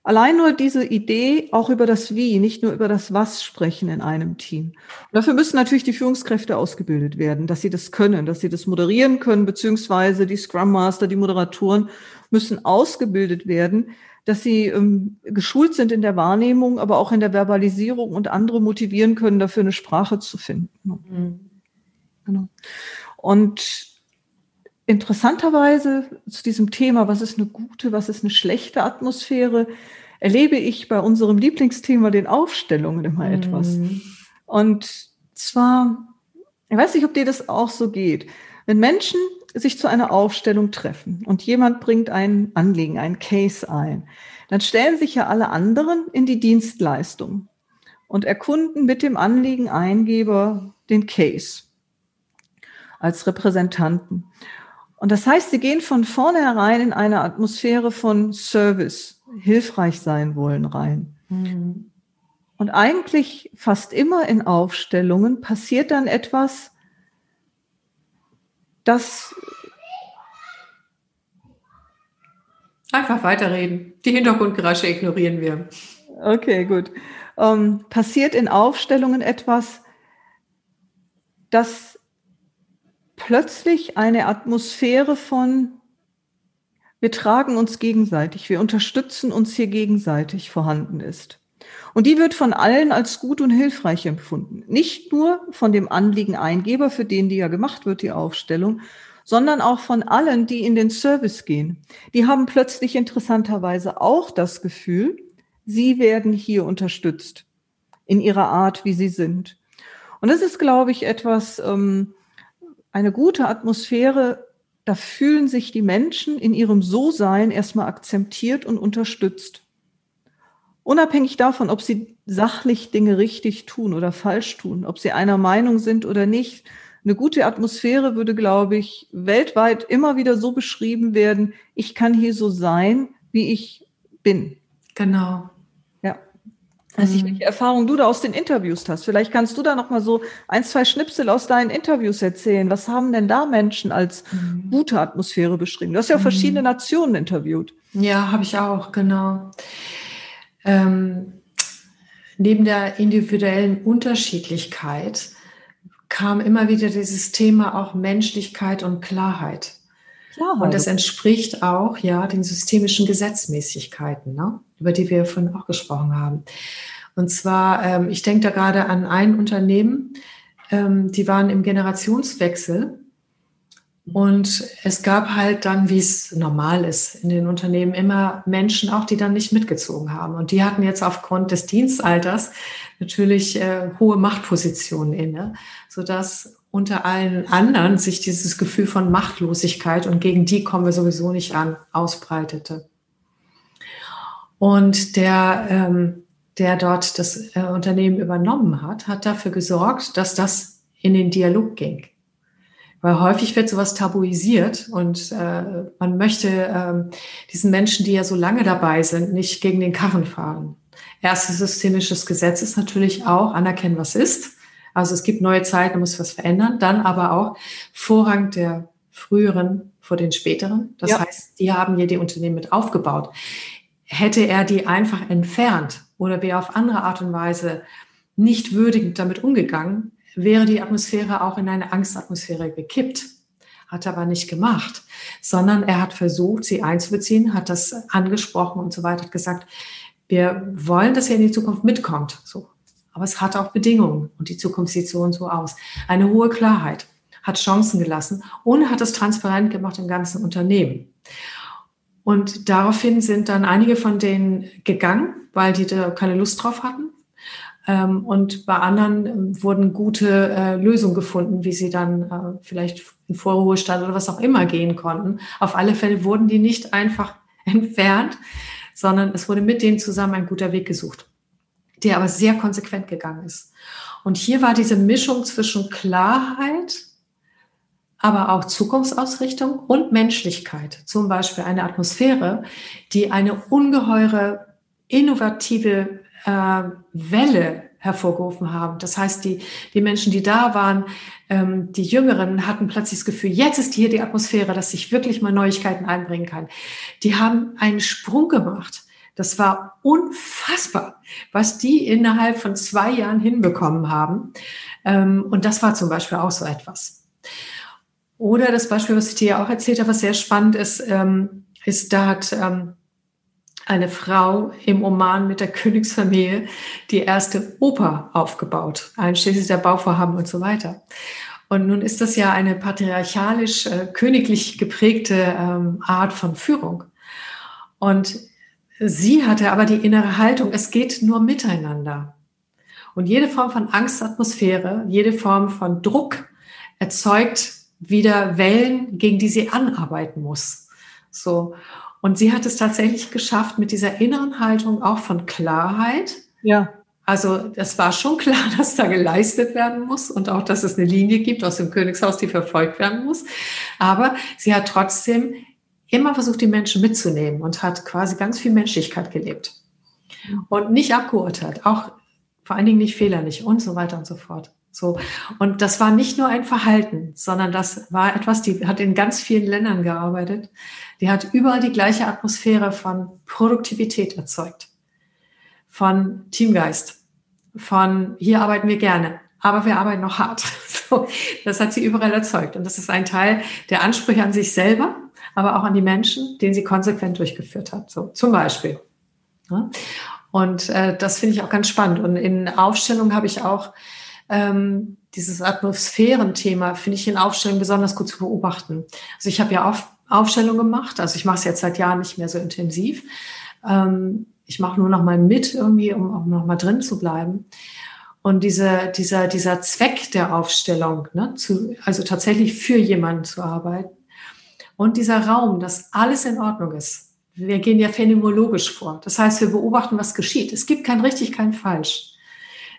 Speaker 2: Allein nur diese Idee, auch über das Wie, nicht nur über das Was sprechen in einem Team. Und dafür müssen natürlich die Führungskräfte ausgebildet werden, dass sie das können, dass sie das moderieren können, beziehungsweise die Scrum Master, die Moderatoren müssen ausgebildet werden, dass sie ähm, geschult sind in der Wahrnehmung, aber auch in der Verbalisierung und andere motivieren können, dafür eine Sprache zu finden. Mhm. Genau. Und interessanterweise zu diesem Thema, was ist eine gute, was ist eine schlechte Atmosphäre, erlebe ich bei unserem Lieblingsthema, den Aufstellungen, immer mhm. etwas. Und zwar, ich weiß nicht, ob dir das auch so geht. Wenn Menschen sich zu einer Aufstellung treffen und jemand bringt ein Anliegen, ein Case ein, dann stellen sich ja alle anderen in die Dienstleistung und erkunden mit dem Anliegen Eingeber den Case als Repräsentanten. Und das heißt, sie gehen von vornherein in eine Atmosphäre von Service, hilfreich sein wollen rein. Mhm. Und eigentlich fast immer in Aufstellungen passiert dann etwas, das
Speaker 1: Einfach weiterreden. Die Hintergrundgeräusche ignorieren wir.
Speaker 2: Okay, gut. Ähm, passiert in Aufstellungen etwas, das plötzlich eine Atmosphäre von wir tragen uns gegenseitig, wir unterstützen uns hier gegenseitig vorhanden ist. Und die wird von allen als gut und hilfreich empfunden. Nicht nur von dem Anliegeneingeber, für den die ja gemacht wird, die Aufstellung, sondern auch von allen, die in den Service gehen. Die haben plötzlich interessanterweise auch das Gefühl, sie werden hier unterstützt in ihrer Art, wie sie sind. Und das ist, glaube ich, etwas, ähm, eine gute Atmosphäre, da fühlen sich die Menschen in ihrem So-Sein erstmal akzeptiert und unterstützt. Unabhängig davon, ob sie sachlich Dinge richtig tun oder falsch tun, ob sie einer Meinung sind oder nicht. Eine gute Atmosphäre würde, glaube ich, weltweit immer wieder so beschrieben werden, ich kann hier so sein, wie ich bin.
Speaker 1: Genau.
Speaker 2: Weiß mhm. welche Erfahrungen du da aus den Interviews hast. Vielleicht kannst du da noch mal so ein, zwei Schnipsel aus deinen Interviews erzählen. Was haben denn da Menschen als mhm. gute Atmosphäre beschrieben? Du hast ja mhm. verschiedene Nationen interviewt.
Speaker 1: Ja, habe ich auch, genau. Ähm, neben der individuellen Unterschiedlichkeit kam immer wieder dieses Thema auch Menschlichkeit und Klarheit. Klarheit. Und das entspricht auch ja den systemischen Gesetzmäßigkeiten, ne? über die wir vorhin auch gesprochen haben. Und zwar, ähm, ich denke da gerade an ein Unternehmen, ähm, die waren im Generationswechsel. Und es gab halt dann, wie es normal ist in den Unternehmen, immer Menschen auch, die dann nicht mitgezogen haben. Und die hatten jetzt aufgrund des Dienstalters natürlich äh, hohe Machtpositionen inne, sodass unter allen anderen sich dieses Gefühl von Machtlosigkeit und gegen die kommen wir sowieso nicht an, ausbreitete. Und der, ähm, der dort das äh, Unternehmen übernommen hat, hat dafür gesorgt, dass das in den Dialog ging. Weil häufig wird sowas tabuisiert und äh, man möchte äh, diesen Menschen, die ja so lange dabei sind, nicht gegen den Karren fahren. Erstes systemisches Gesetz ist natürlich auch anerkennen, was ist. Also es gibt neue Zeiten, muss was verändern. Dann aber auch Vorrang der früheren vor den späteren. Das ja. heißt, die haben hier die Unternehmen mit aufgebaut. Hätte er die einfach entfernt oder wäre auf andere Art und Weise nicht würdigend damit umgegangen, wäre die Atmosphäre auch in eine Angstatmosphäre gekippt. Hat er aber nicht gemacht, sondern er hat versucht, sie einzubeziehen, hat das angesprochen und so weiter, hat gesagt, wir wollen, dass ihr in die Zukunft mitkommt. So. Aber es hat auch Bedingungen und die Zukunft sieht so und so aus. Eine hohe Klarheit hat Chancen gelassen und hat es transparent gemacht im ganzen Unternehmen. Und daraufhin sind dann einige von denen gegangen, weil die da keine Lust drauf hatten. Ähm, und bei anderen ähm, wurden gute äh, Lösungen gefunden, wie sie dann äh, vielleicht in Vorruhestand oder was auch immer gehen konnten. Auf alle Fälle wurden die nicht einfach (laughs) entfernt, sondern es wurde mit denen zusammen ein guter Weg gesucht, der aber sehr konsequent gegangen ist. Und hier war diese Mischung zwischen Klarheit, aber auch Zukunftsausrichtung und Menschlichkeit. Zum Beispiel eine Atmosphäre, die eine ungeheure innovative äh, Welle hervorgerufen haben. Das heißt, die, die Menschen, die da waren, ähm, die Jüngeren hatten plötzlich das Gefühl, jetzt ist hier die Atmosphäre, dass ich wirklich mal Neuigkeiten einbringen kann. Die haben einen Sprung gemacht. Das war unfassbar, was die innerhalb von zwei Jahren hinbekommen haben. Ähm, und das war zum Beispiel auch so etwas. Oder das Beispiel, was ich dir ja auch erzählt habe, was sehr spannend ist, ähm, ist, da hat ähm, eine Frau im Oman mit der (laughs) Königsfamilie die erste Oper aufgebaut, einschließlich der Bauvorhaben und so weiter. Und nun ist das ja eine patriarchalisch, äh, königlich geprägte Art von Führung. Und sie hatte aber die innere Haltung, es geht nur miteinander. Und jede Form von Angstatmosphäre, jede Form von Druck erzeugt wieder Wellen, gegen die sie anarbeiten muss. So. Und sie hat es tatsächlich geschafft, mit dieser inneren Haltung auch von Klarheit. Ja. Also es war schon klar, (laughs) dass da geleistet werden muss und auch, dass es eine Linie gibt aus dem Königshaus, die verfolgt werden muss. Aber sie hat trotzdem immer versucht, die Menschen mitzunehmen und hat quasi ganz viel Menschlichkeit gelebt. Und nicht abgeurteilt, auch vor allen Dingen nicht fehlerlich und so weiter und so fort. So. Und das war nicht nur ein Verhalten, sondern das war etwas, die hat in ganz vielen Ländern gearbeitet. Die hat überall die gleiche Atmosphäre von Produktivität erzeugt, von Teamgeist, von hier arbeiten wir gerne, aber wir arbeiten noch hart. (laughs) So, das hat sie überall erzeugt. Und das ist ein Teil der Ansprüche an sich selber, aber auch an die Menschen, den sie konsequent durchgeführt hat. So, zum Beispiel. Und äh, das finde ich auch ganz spannend. Und in Aufstellung habe ich auch ähm, dieses Atmosphärenthema finde ich in Aufstellungen besonders gut zu beobachten. Also ich habe ja auf, Aufstellung gemacht, also ich mache es jetzt seit Jahren nicht mehr so intensiv. Ähm, ich mache nur noch mal mit irgendwie, um auch noch mal drin zu bleiben. Und diese, dieser, dieser Zweck der Aufstellung, ne, zu, also tatsächlich für jemanden zu arbeiten und dieser Raum, dass alles in Ordnung ist. Wir gehen ja phänomenologisch vor. Das heißt, wir beobachten, was geschieht. Es gibt kein richtig, kein falsch.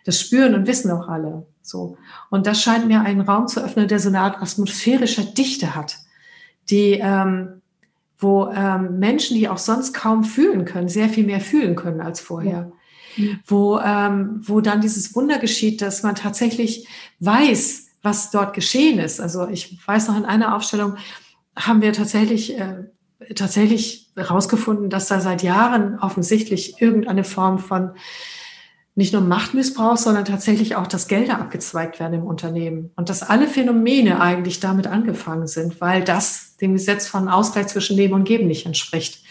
Speaker 1: Das spüren und wissen auch alle. So. Und das scheint mir einen Raum zu öffnen, der so eine Art atmosphärischer Dichte hat, die, ähm, wo ähm, Menschen, die auch sonst kaum fühlen können, sehr viel mehr fühlen können als vorher. Ja. Wo, ähm, wo dann dieses Wunder geschieht, dass man tatsächlich weiß, was dort geschehen ist. Also ich weiß noch in einer Aufstellung haben wir tatsächlich äh, tatsächlich herausgefunden, dass da seit Jahren offensichtlich irgendeine Form von nicht nur Machtmissbrauch, sondern tatsächlich auch, dass Gelder abgezweigt werden im Unternehmen und dass alle Phänomene eigentlich damit angefangen sind, weil das dem Gesetz von Ausgleich zwischen Leben und Geben nicht entspricht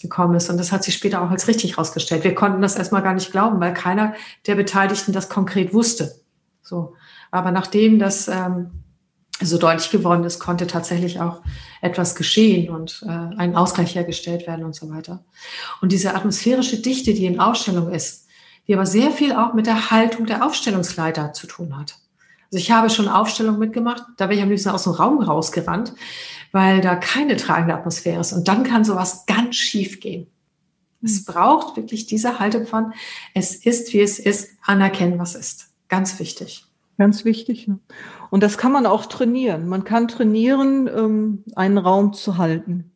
Speaker 1: gekommen ist. Und das hat sich später auch als richtig herausgestellt. Wir konnten das erstmal gar nicht glauben, weil keiner der Beteiligten das konkret wusste. So. Aber nachdem das ähm, so deutlich geworden ist, konnte tatsächlich auch etwas geschehen und äh, ein Ausgleich hergestellt werden und so weiter. Und diese atmosphärische Dichte, die in Ausstellung ist, die aber sehr viel auch mit der Haltung der Aufstellungsleiter zu tun hat. Also ich habe schon Aufstellungen mitgemacht, da wäre ich am liebsten aus dem Raum rausgerannt, weil da keine tragende Atmosphäre ist. Und dann kann sowas ganz schief gehen. Es mhm. braucht wirklich diese Haltung von, es ist, wie es ist, anerkennen, was ist. Ganz wichtig.
Speaker 2: Ganz wichtig. Ne? Und das kann man auch trainieren. Man kann trainieren, ähm, einen Raum zu halten.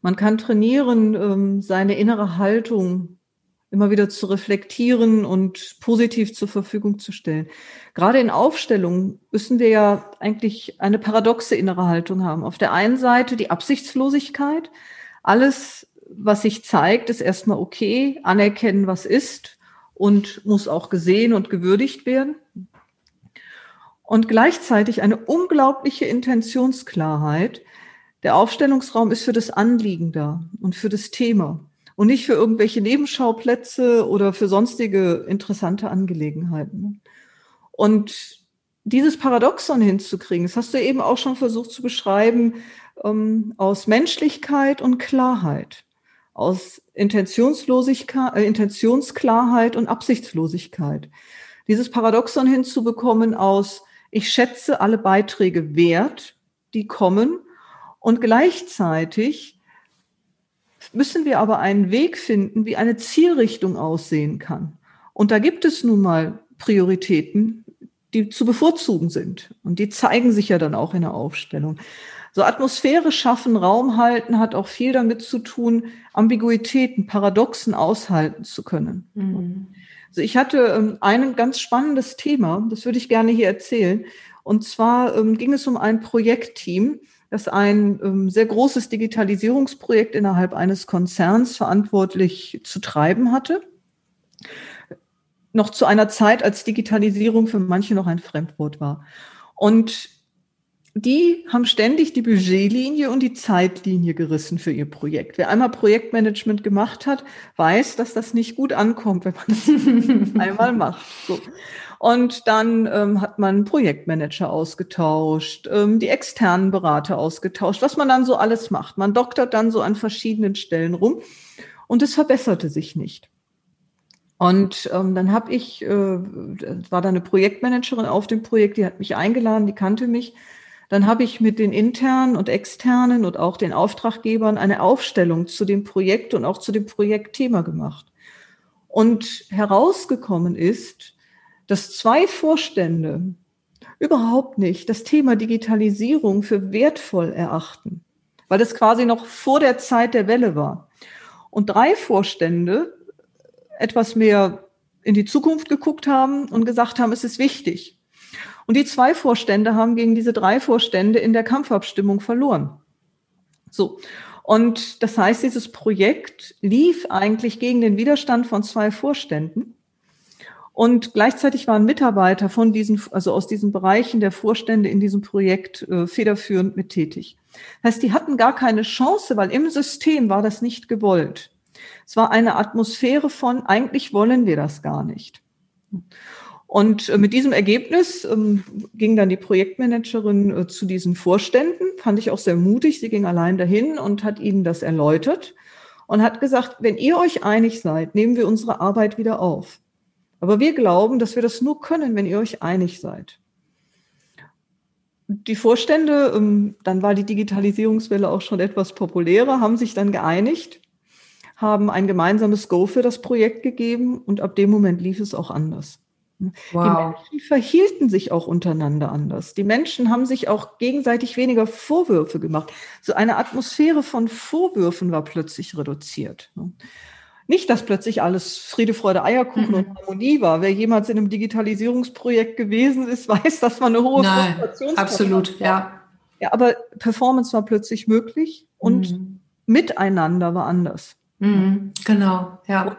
Speaker 2: Man kann trainieren, ähm, seine innere Haltung immer wieder zu reflektieren und positiv zur Verfügung zu stellen. Gerade in Aufstellungen müssen wir ja eigentlich eine paradoxe innere Haltung haben. Auf der einen Seite die Absichtslosigkeit. Alles, was sich zeigt, ist erstmal okay, anerkennen, was ist und muss auch gesehen und gewürdigt werden. Und gleichzeitig eine unglaubliche Intentionsklarheit. Der Aufstellungsraum ist für das Anliegen da und für das Thema und nicht für irgendwelche Nebenschauplätze oder für sonstige interessante Angelegenheiten. Und dieses Paradoxon hinzukriegen, das hast du eben auch schon versucht zu beschreiben, ähm, aus Menschlichkeit und Klarheit, aus Intentionslosigkeit, äh, Intentionsklarheit und Absichtslosigkeit. Dieses Paradoxon hinzubekommen aus, ich schätze alle Beiträge wert, die kommen, und gleichzeitig müssen wir aber einen Weg finden, wie eine Zielrichtung aussehen kann. Und da gibt es nun mal Prioritäten, die zu bevorzugen sind. Und die zeigen sich ja dann auch in der Aufstellung. So Atmosphäre schaffen, Raum halten hat auch viel damit zu tun, Ambiguitäten, Paradoxen aushalten zu können. Mhm. Also ich hatte ähm, ein ganz spannendes Thema, das würde ich gerne hier erzählen. Und zwar ähm, ging es um ein Projektteam, das ein ähm, sehr großes Digitalisierungsprojekt innerhalb eines Konzerns verantwortlich zu treiben hatte. Noch zu einer Zeit, als Digitalisierung für manche noch ein Fremdwort war. Und die haben ständig die Budgetlinie und die Zeitlinie gerissen für ihr Projekt. Wer einmal Projektmanagement gemacht hat, weiß, dass das nicht gut ankommt, wenn man das (laughs) einmal macht. So. Und dann ähm, hat man Projektmanager ausgetauscht, ähm, die externen Berater ausgetauscht, was man dann so alles macht. Man doktert dann so an verschiedenen Stellen rum und es verbesserte sich nicht. Und ähm, dann habe ich, äh, war da eine Projektmanagerin auf dem Projekt, die hat mich eingeladen, die kannte mich. Dann habe ich mit den internen und externen und auch den Auftraggebern eine Aufstellung zu dem Projekt und auch zu dem Projektthema gemacht. Und herausgekommen ist, dass zwei Vorstände überhaupt nicht das Thema Digitalisierung für wertvoll erachten, weil das quasi noch vor der Zeit der Welle war. Und drei Vorstände etwas mehr in die Zukunft geguckt haben und gesagt haben, es ist wichtig. Und die zwei Vorstände haben gegen diese drei Vorstände in der Kampfabstimmung verloren. So. Und das heißt, dieses Projekt lief eigentlich gegen den Widerstand von zwei Vorständen. Und gleichzeitig waren Mitarbeiter von diesen, also aus diesen Bereichen der Vorstände in diesem Projekt äh, federführend mit tätig. Das heißt, die hatten gar keine Chance, weil im System war das nicht gewollt. Es war eine Atmosphäre von, eigentlich wollen wir das gar nicht. Und äh, mit diesem Ergebnis ähm, ging dann die Projektmanagerin äh, zu diesen Vorständen, fand ich auch sehr mutig. Sie ging allein dahin und hat ihnen das erläutert und hat gesagt, wenn ihr euch einig seid, nehmen wir unsere Arbeit wieder auf. Aber wir glauben, dass wir das nur können, wenn ihr euch einig seid. Die Vorstände, ähm, dann war die Digitalisierungswelle auch schon etwas populärer, haben sich dann geeinigt, haben ein gemeinsames Go für das Projekt gegeben und ab dem Moment lief es auch anders. Wow. Die Menschen verhielten sich auch untereinander anders. Die Menschen haben sich auch gegenseitig weniger Vorwürfe gemacht. So eine Atmosphäre von Vorwürfen war plötzlich reduziert. Nicht, dass plötzlich alles Friede, Freude, Eierkuchen mhm. und Harmonie war. Wer jemals in einem Digitalisierungsprojekt gewesen ist, (laughs) weiß, dass man eine hohe
Speaker 1: Nein, Absolut, ja.
Speaker 2: Ja, aber Performance war plötzlich möglich und mhm. Miteinander war anders.
Speaker 1: Mhm, genau, ja.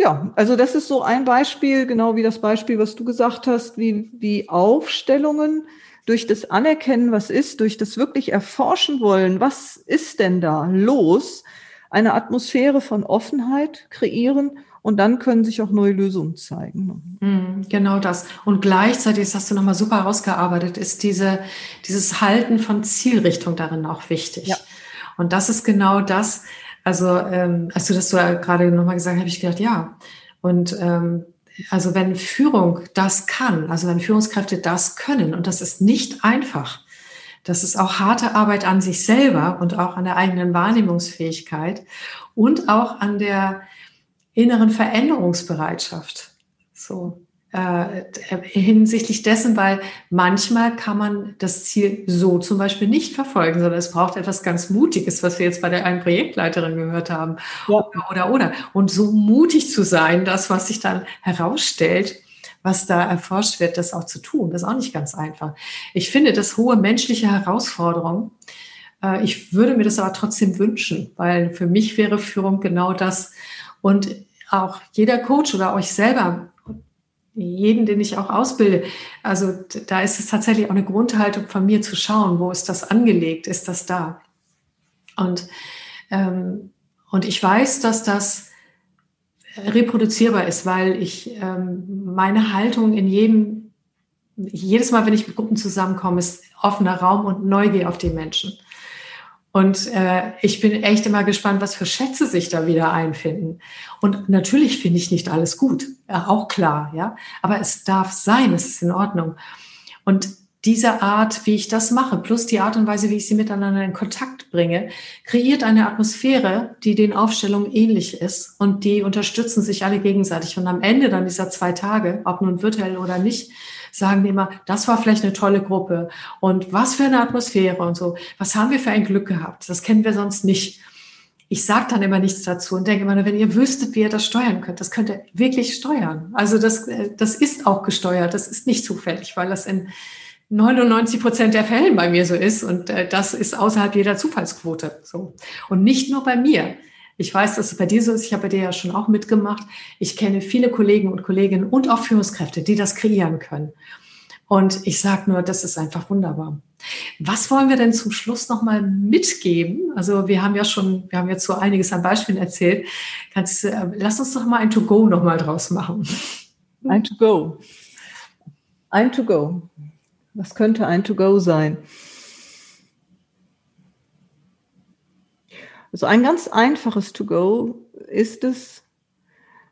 Speaker 2: Ja, also das ist so ein Beispiel, genau wie das Beispiel, was du gesagt hast, wie, wie Aufstellungen durch das Anerkennen, was ist, durch das wirklich erforschen wollen, was ist denn da los, eine Atmosphäre von Offenheit kreieren und dann können sich auch neue Lösungen zeigen.
Speaker 1: Mhm, genau das. Und gleichzeitig, das hast du nochmal super herausgearbeitet, ist diese, dieses Halten von Zielrichtung darin auch wichtig. Ja. Und das ist genau das, also ähm, als du das so gerade nochmal gesagt hast, habe ich gedacht, ja. Und ähm, also wenn Führung das kann, also wenn Führungskräfte das können, und das ist nicht einfach, das ist auch harte Arbeit an sich selber und auch an der eigenen Wahrnehmungsfähigkeit und auch an der inneren Veränderungsbereitschaft. So äh, hinsichtlich dessen, weil manchmal kann man das Ziel so zum Beispiel nicht verfolgen, sondern es braucht etwas ganz Mutiges, was wir jetzt bei der einen Projektleiterin gehört haben. Ja. Oder, oder, oder. Und so mutig zu sein, das, was sich dann herausstellt, was da erforscht wird, das auch zu tun, das ist auch nicht ganz einfach. Ich finde das hohe menschliche Herausforderung. Äh, ich würde mir das aber trotzdem wünschen, weil für mich wäre Führung genau das. Und auch jeder Coach oder euch selber jeden, den ich auch ausbilde. Also da ist es tatsächlich auch eine Grundhaltung von mir zu schauen, wo ist das angelegt, ist das da? Und, ähm, und ich weiß, dass das reproduzierbar ist, weil ich ähm, meine Haltung in jedem, jedes Mal, wenn ich mit Gruppen zusammenkomme, ist offener Raum und Neugier auf die Menschen. Und äh, ich bin echt immer gespannt, was für Schätze sich da wieder einfinden. Und natürlich finde ich nicht alles gut, ja, auch klar, ja. Aber es darf sein, es ist in Ordnung. Und diese Art, wie ich das mache, plus die Art und Weise, wie ich sie miteinander in Kontakt bringe, kreiert eine Atmosphäre, die den Aufstellungen ähnlich ist und die unterstützen sich alle gegenseitig. Und am Ende dann dieser zwei Tage, ob nun virtuell oder nicht, sagen die immer, das war vielleicht eine tolle Gruppe und was für eine Atmosphäre und so. Was haben wir für ein Glück gehabt? Das kennen wir sonst nicht. Ich sage dann immer nichts dazu und denke immer, wenn ihr wüsstet, wie ihr das steuern könnt, das könnt ihr wirklich steuern. Also das, äh, das ist auch gesteuert, das ist nicht zufällig, weil das in 99 Prozent der Fällen bei mir so ist und äh, das ist außerhalb jeder Zufallsquote so. Und nicht nur bei mir. Ich weiß, dass es bei dir so ist. Ich habe bei dir ja schon auch mitgemacht. Ich kenne viele Kollegen und Kolleginnen und auch Führungskräfte, die das kreieren können. Und ich sage nur, das ist einfach wunderbar. Was wollen wir denn zum Schluss nochmal mitgeben? Also wir haben ja schon, wir haben jetzt so einiges an Beispielen erzählt. Kannst, äh, lass uns doch mal ein To-Go nochmal draus machen.
Speaker 2: Ein To-Go. Ein To-Go. Was könnte ein To-Go sein? Also ein ganz einfaches To-Go ist es,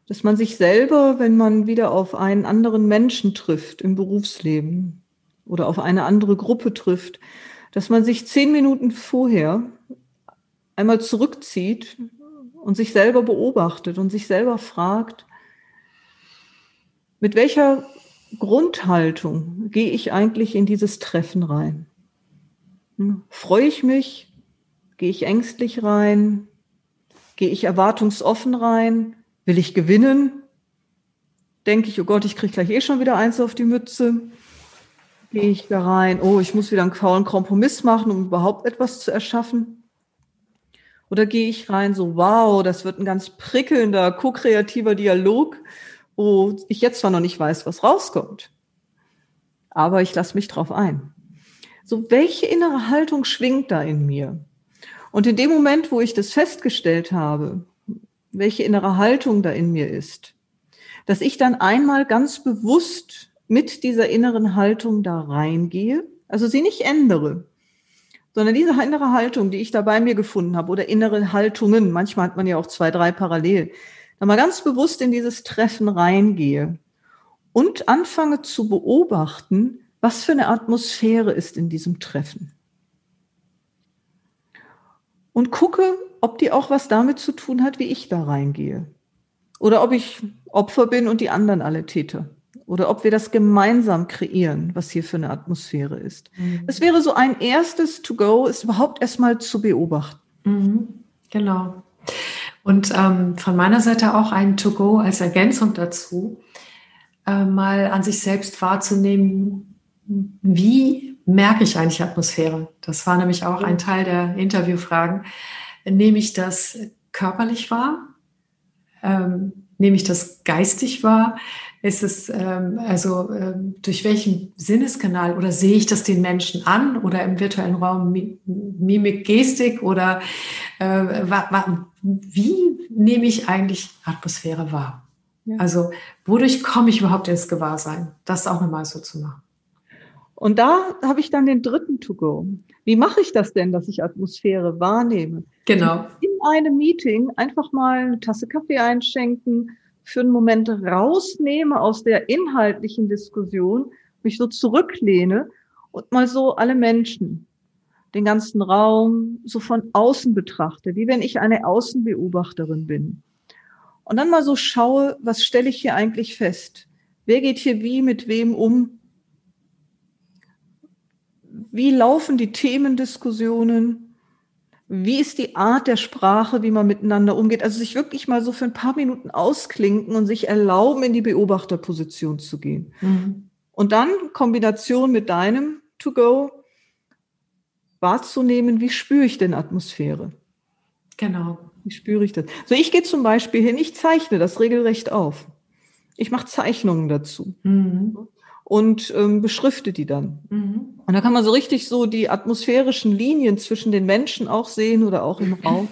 Speaker 2: dass man sich selber, wenn man wieder auf einen anderen Menschen trifft im Berufsleben oder auf eine andere Gruppe trifft, dass man sich zehn Minuten vorher einmal zurückzieht und sich selber beobachtet und sich selber fragt, mit welcher Grundhaltung gehe ich eigentlich in dieses Treffen rein? Freue ich mich? Gehe ich ängstlich rein? Gehe ich erwartungsoffen rein? Will ich gewinnen? Denke ich, oh Gott, ich kriege gleich eh schon wieder eins auf die Mütze. Gehe ich da rein, oh, ich muss wieder einen faulen Kompromiss machen, um überhaupt etwas zu erschaffen? Oder gehe ich rein so, wow, das wird ein ganz prickelnder, ko-kreativer Dialog, wo ich jetzt zwar noch nicht weiß, was rauskommt, aber ich lasse mich drauf ein. So, welche innere Haltung schwingt da in mir? Und in dem Moment, wo ich das festgestellt habe, welche innere Haltung da in mir ist, dass ich dann einmal ganz bewusst mit dieser inneren Haltung da reingehe, also sie nicht ändere, sondern diese innere Haltung, die ich da bei mir gefunden habe, oder innere Haltungen, manchmal hat man ja auch zwei, drei parallel, da mal ganz bewusst in dieses Treffen reingehe und anfange zu beobachten, was für eine Atmosphäre ist in diesem Treffen und gucke, ob die auch was damit zu tun hat, wie ich da reingehe. Oder ob ich Opfer bin und die anderen alle Täter. Oder ob wir das gemeinsam kreieren, was hier für eine Atmosphäre ist. Mhm. Es wäre so ein erstes To-Go, ist überhaupt erstmal zu beobachten.
Speaker 1: Mhm. Genau. Und ähm, von meiner Seite auch ein To-Go als Ergänzung dazu, äh, mal an sich selbst wahrzunehmen, wie merke ich eigentlich Atmosphäre? Das war nämlich auch ein Teil der Interviewfragen. Nehme ich das körperlich wahr? Ähm, nehme ich das geistig wahr? Ist es ähm, also ähm, durch welchen Sinneskanal oder sehe ich das den Menschen an oder im virtuellen Raum Mimik, Gestik oder äh, wie nehme ich eigentlich Atmosphäre wahr? Ja. Also wodurch komme ich überhaupt ins Gewahrsein? Das auch nochmal so zu machen.
Speaker 2: Und da habe ich dann den dritten To-Go. Wie mache ich das denn, dass ich Atmosphäre wahrnehme?
Speaker 1: Genau.
Speaker 2: In einem Meeting einfach mal eine Tasse Kaffee einschenken, für einen Moment rausnehme aus der inhaltlichen Diskussion, mich so zurücklehne und mal so alle Menschen, den ganzen Raum so von außen betrachte, wie wenn ich eine Außenbeobachterin bin. Und dann mal so schaue, was stelle ich hier eigentlich fest? Wer geht hier wie mit wem um? Wie laufen die Themendiskussionen? Wie ist die Art der Sprache, wie man miteinander umgeht? Also sich wirklich mal so für ein paar Minuten ausklinken und sich erlauben, in die Beobachterposition zu gehen. Mhm. Und dann Kombination mit deinem To-Go wahrzunehmen, wie spüre ich denn Atmosphäre?
Speaker 1: Genau.
Speaker 2: Wie spüre ich das? So, ich gehe zum Beispiel hin, ich zeichne das regelrecht auf. Ich mache Zeichnungen dazu. Mhm und ähm, beschrifte die dann. Mhm. Und da kann man so richtig so die atmosphärischen Linien zwischen den Menschen auch sehen oder auch im Raum.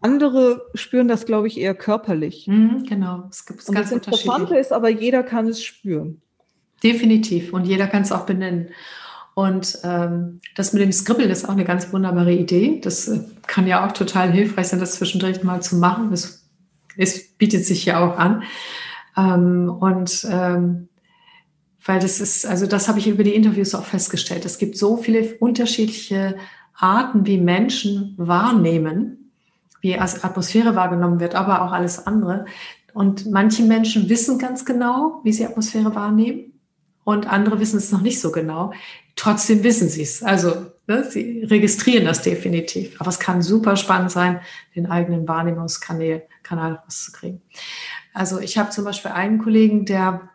Speaker 2: Andere spüren das, glaube ich, eher körperlich.
Speaker 1: Mhm, genau,
Speaker 2: es gibt es ganz das Interessante ist aber, jeder kann es spüren.
Speaker 1: Definitiv und jeder kann es auch benennen. Und ähm, das mit dem Skribbeln ist auch eine ganz wunderbare Idee. Das äh, kann ja auch total hilfreich sein, das zwischendurch mal zu machen. Es, es bietet sich ja auch an. Ähm, und ähm, weil das ist, also das habe ich über die Interviews auch festgestellt. Es gibt so viele unterschiedliche Arten, wie Menschen wahrnehmen, wie Atmosphäre wahrgenommen wird, aber auch alles andere. Und manche Menschen wissen ganz genau, wie sie Atmosphäre wahrnehmen und andere wissen es noch nicht so genau. Trotzdem wissen sie es. Also ne, sie registrieren das definitiv. Aber es kann super spannend sein, den eigenen Wahrnehmungskanal Kanal rauszukriegen. Also ich habe zum Beispiel einen Kollegen, der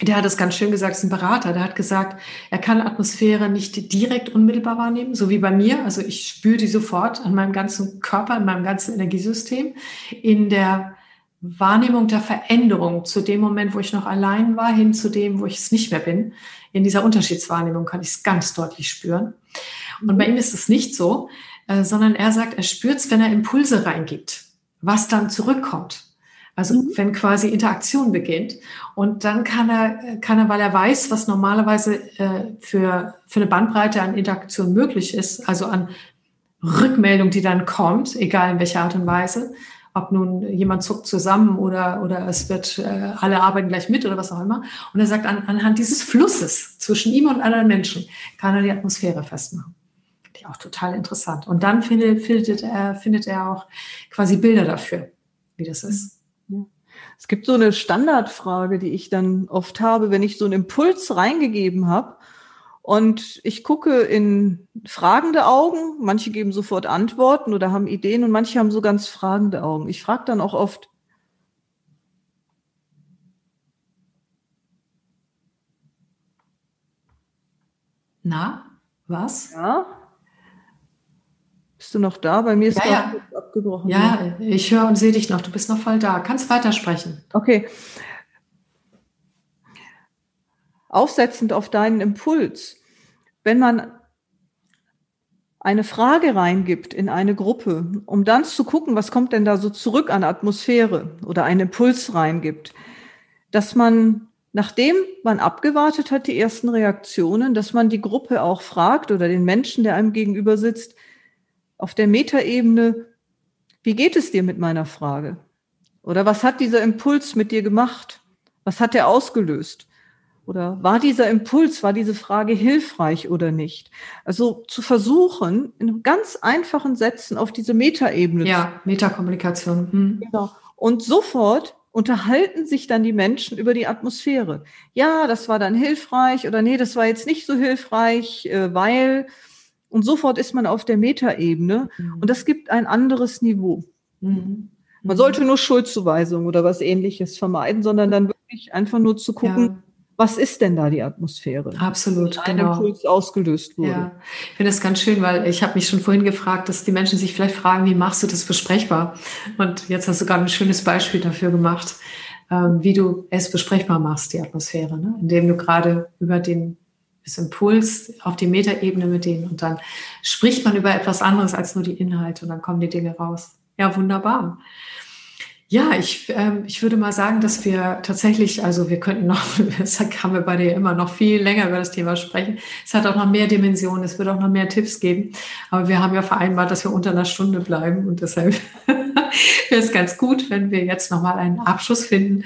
Speaker 1: der hat es ganz schön gesagt, ist ein Berater, der hat gesagt, er kann Atmosphäre nicht direkt unmittelbar wahrnehmen, so wie bei mir. Also ich spüre die sofort an meinem ganzen Körper, in meinem ganzen Energiesystem. In der Wahrnehmung der Veränderung zu dem Moment, wo ich noch allein war, hin zu dem, wo ich es nicht mehr bin. In dieser Unterschiedswahrnehmung kann ich es ganz deutlich spüren. Und bei ihm ist es nicht so, äh, sondern er sagt, er spürt es, wenn er Impulse reingibt, was dann zurückkommt. Also mhm. wenn quasi Interaktion beginnt. Und dann kann er, kann er, weil er weiß, was normalerweise äh, für, für eine Bandbreite an Interaktion möglich ist, also an Rückmeldung, die dann kommt, egal in welcher Art und Weise, ob nun jemand zuckt zusammen oder, oder es wird, äh, alle arbeiten gleich mit oder was auch immer. Und er sagt, an, anhand dieses Flusses zwischen ihm und anderen Menschen kann er die Atmosphäre festmachen. Die auch total interessant. Und dann findet, findet, er, findet er auch quasi Bilder dafür, wie das ist.
Speaker 2: Es gibt so eine Standardfrage, die ich dann oft habe, wenn ich so einen Impuls reingegeben habe und ich gucke in fragende Augen, manche geben sofort Antworten oder haben Ideen und manche haben so ganz fragende Augen. Ich frage dann auch oft,
Speaker 1: Na, was?
Speaker 2: Ja. Bist du noch da? Bei mir ist
Speaker 1: ja, ja.
Speaker 2: abgebrochen.
Speaker 1: Ja, ich höre und sehe dich noch. Du bist noch voll da. Kannst weitersprechen.
Speaker 2: Okay. Aufsetzend auf deinen Impuls wenn man eine Frage reingibt in eine Gruppe, um dann zu gucken, was kommt denn da so zurück an Atmosphäre oder einen Impuls reingibt, dass man, nachdem man abgewartet hat, die ersten Reaktionen, dass man die Gruppe auch fragt oder den Menschen, der einem gegenüber sitzt, auf der Metaebene, wie geht es dir mit meiner Frage? Oder was hat dieser Impuls mit dir gemacht? Was hat er ausgelöst? Oder war dieser Impuls, war diese Frage hilfreich oder nicht? Also zu versuchen, in ganz einfachen Sätzen auf diese Metaebene.
Speaker 1: Ja, Metakommunikation. Hm.
Speaker 2: Genau. Und sofort unterhalten sich dann die Menschen über die Atmosphäre. Ja, das war dann hilfreich oder nee, das war jetzt nicht so hilfreich, äh, weil. Und sofort ist man auf der Metaebene mhm. und das gibt ein anderes Niveau. Mhm. Man sollte nur Schuldzuweisungen oder was ähnliches vermeiden, sondern dann wirklich einfach nur zu gucken, ja was ist denn da die Atmosphäre?
Speaker 1: Absolut,
Speaker 2: ein genau. Impuls ausgelöst wurde. Ja,
Speaker 1: ich finde das ganz schön, weil ich habe mich schon vorhin gefragt, dass die Menschen sich vielleicht fragen, wie machst du das besprechbar? Und jetzt hast du gerade ein schönes Beispiel dafür gemacht, ähm, wie du es besprechbar machst, die Atmosphäre, ne? indem du gerade über den das Impuls auf die Metaebene mit denen und dann spricht man über etwas anderes als nur die Inhalte und dann kommen die Dinge raus. Ja, wunderbar. Ja, ich, ähm, ich würde mal sagen, dass wir tatsächlich, also wir könnten noch, (laughs) das kann wir bei dir immer noch viel länger über das Thema sprechen. Es hat auch noch mehr Dimensionen, es wird auch noch mehr Tipps geben. Aber wir haben ja vereinbart, dass wir unter einer Stunde bleiben und deshalb (laughs) wäre es ganz gut, wenn wir jetzt nochmal einen Abschluss finden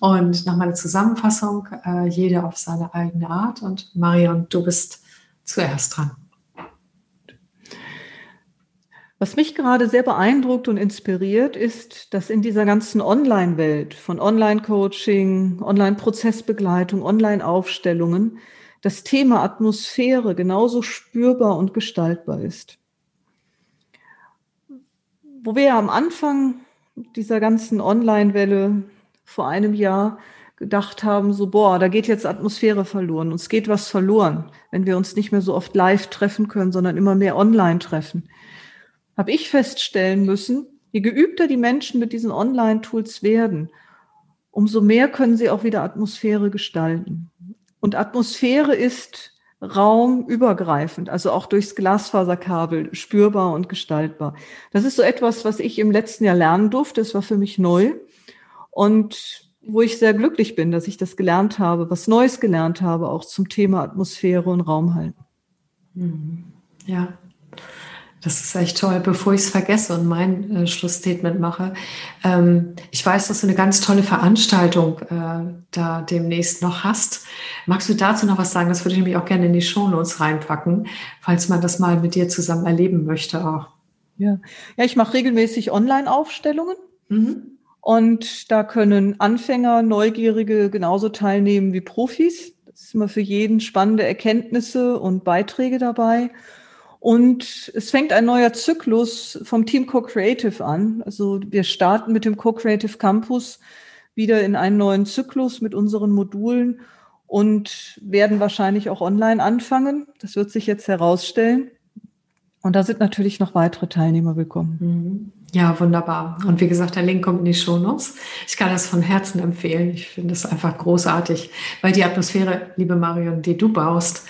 Speaker 1: und nochmal eine Zusammenfassung, äh, jeder auf seine eigene Art. Und Marion, du bist zuerst dran.
Speaker 2: Was mich gerade sehr beeindruckt und inspiriert, ist, dass in dieser ganzen Online-Welt von Online-Coaching, Online-Prozessbegleitung, Online-Aufstellungen das Thema Atmosphäre genauso spürbar und gestaltbar ist. Wo wir ja am Anfang dieser ganzen Online-Welle vor einem Jahr gedacht haben, so, boah, da geht jetzt Atmosphäre verloren, uns geht was verloren, wenn wir uns nicht mehr so oft live treffen können, sondern immer mehr online treffen habe ich feststellen müssen, je geübter die Menschen mit diesen Online-Tools werden, umso mehr können sie auch wieder Atmosphäre gestalten. Und Atmosphäre ist raumübergreifend, also auch durchs Glasfaserkabel spürbar und gestaltbar. Das ist so etwas, was ich im letzten Jahr lernen durfte. Das war für mich neu und wo ich sehr glücklich bin, dass ich das gelernt habe, was Neues gelernt habe, auch zum Thema Atmosphäre und Raumhalten.
Speaker 1: Mhm. Ja, das ist echt toll. Bevor ich es vergesse und mein äh, Schlussstatement mache, ähm, ich weiß, dass du eine ganz tolle Veranstaltung äh, da demnächst noch hast. Magst du dazu noch was sagen? Das würde ich nämlich auch gerne in die Shownotes reinpacken, falls man das mal mit dir zusammen erleben möchte auch.
Speaker 2: Ja, ja ich mache regelmäßig Online-Aufstellungen. Mhm. Und da können Anfänger, Neugierige genauso teilnehmen wie Profis. Das ist immer für jeden spannende Erkenntnisse und Beiträge dabei. Und es fängt ein neuer Zyklus vom Team Co-Creative an. Also wir starten mit dem Co-Creative Campus wieder in einen neuen Zyklus mit unseren Modulen und werden wahrscheinlich auch online anfangen. Das wird sich jetzt herausstellen. Und da sind natürlich noch weitere Teilnehmer willkommen.
Speaker 1: Mhm. Ja, wunderbar. Und wie gesagt, der Link kommt in die Shownotes. Ich kann das von Herzen empfehlen. Ich finde es einfach großartig, weil die Atmosphäre, liebe Marion, die du baust,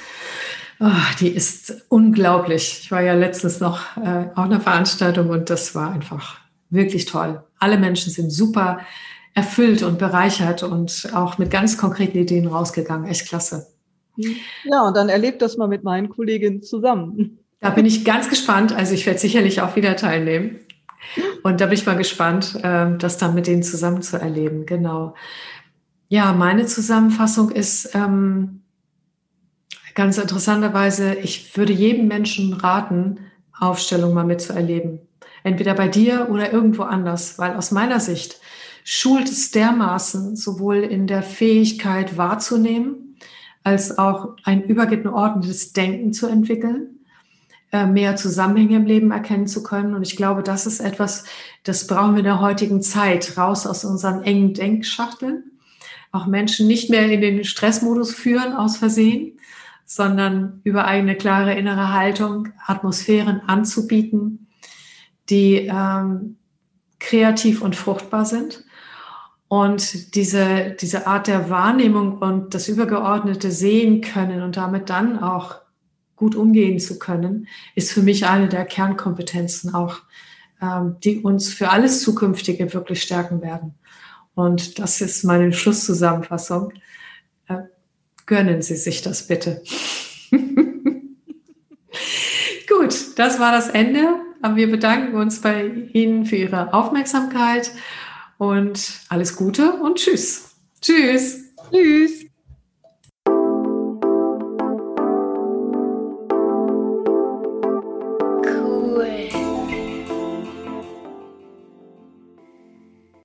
Speaker 1: oh, die ist unglaublich. Ich war ja letztens noch äh, auf einer Veranstaltung und das war einfach wirklich toll. Alle Menschen sind super erfüllt und bereichert und auch mit ganz konkreten Ideen rausgegangen. Echt klasse.
Speaker 2: Ja, und dann erlebt das mal mit meinen Kolleginnen zusammen.
Speaker 1: Da bin ich ganz gespannt. Also ich werde sicherlich auch wieder teilnehmen. Und da bin ich mal gespannt, ähm, das dann mit denen zusammen zu erleben. Genau. Ja, meine Zusammenfassung ist ähm, ganz interessanterweise, ich würde jedem Menschen raten, Aufstellung mal mitzuerleben. Entweder bei dir oder irgendwo anders, weil aus meiner Sicht schult es dermaßen sowohl in der Fähigkeit wahrzunehmen, als auch ein übergeordnetes Denken zu entwickeln mehr Zusammenhänge im Leben erkennen zu können. Und ich glaube, das ist etwas, das brauchen wir in der heutigen Zeit, raus aus unseren engen Denkschachteln. Auch Menschen nicht mehr in den Stressmodus führen aus Versehen, sondern über eine klare innere Haltung Atmosphären anzubieten, die ähm, kreativ und fruchtbar sind. Und diese, diese Art der Wahrnehmung und das übergeordnete Sehen können und damit dann auch gut umgehen zu können, ist für mich eine der Kernkompetenzen auch, ähm, die uns für alles Zukünftige wirklich stärken werden. Und das ist meine Schlusszusammenfassung. Äh, gönnen Sie sich das bitte. (laughs) Gut, das war das Ende. Aber wir bedanken uns bei Ihnen für Ihre Aufmerksamkeit und alles Gute und Tschüss. Tschüss. Tschüss.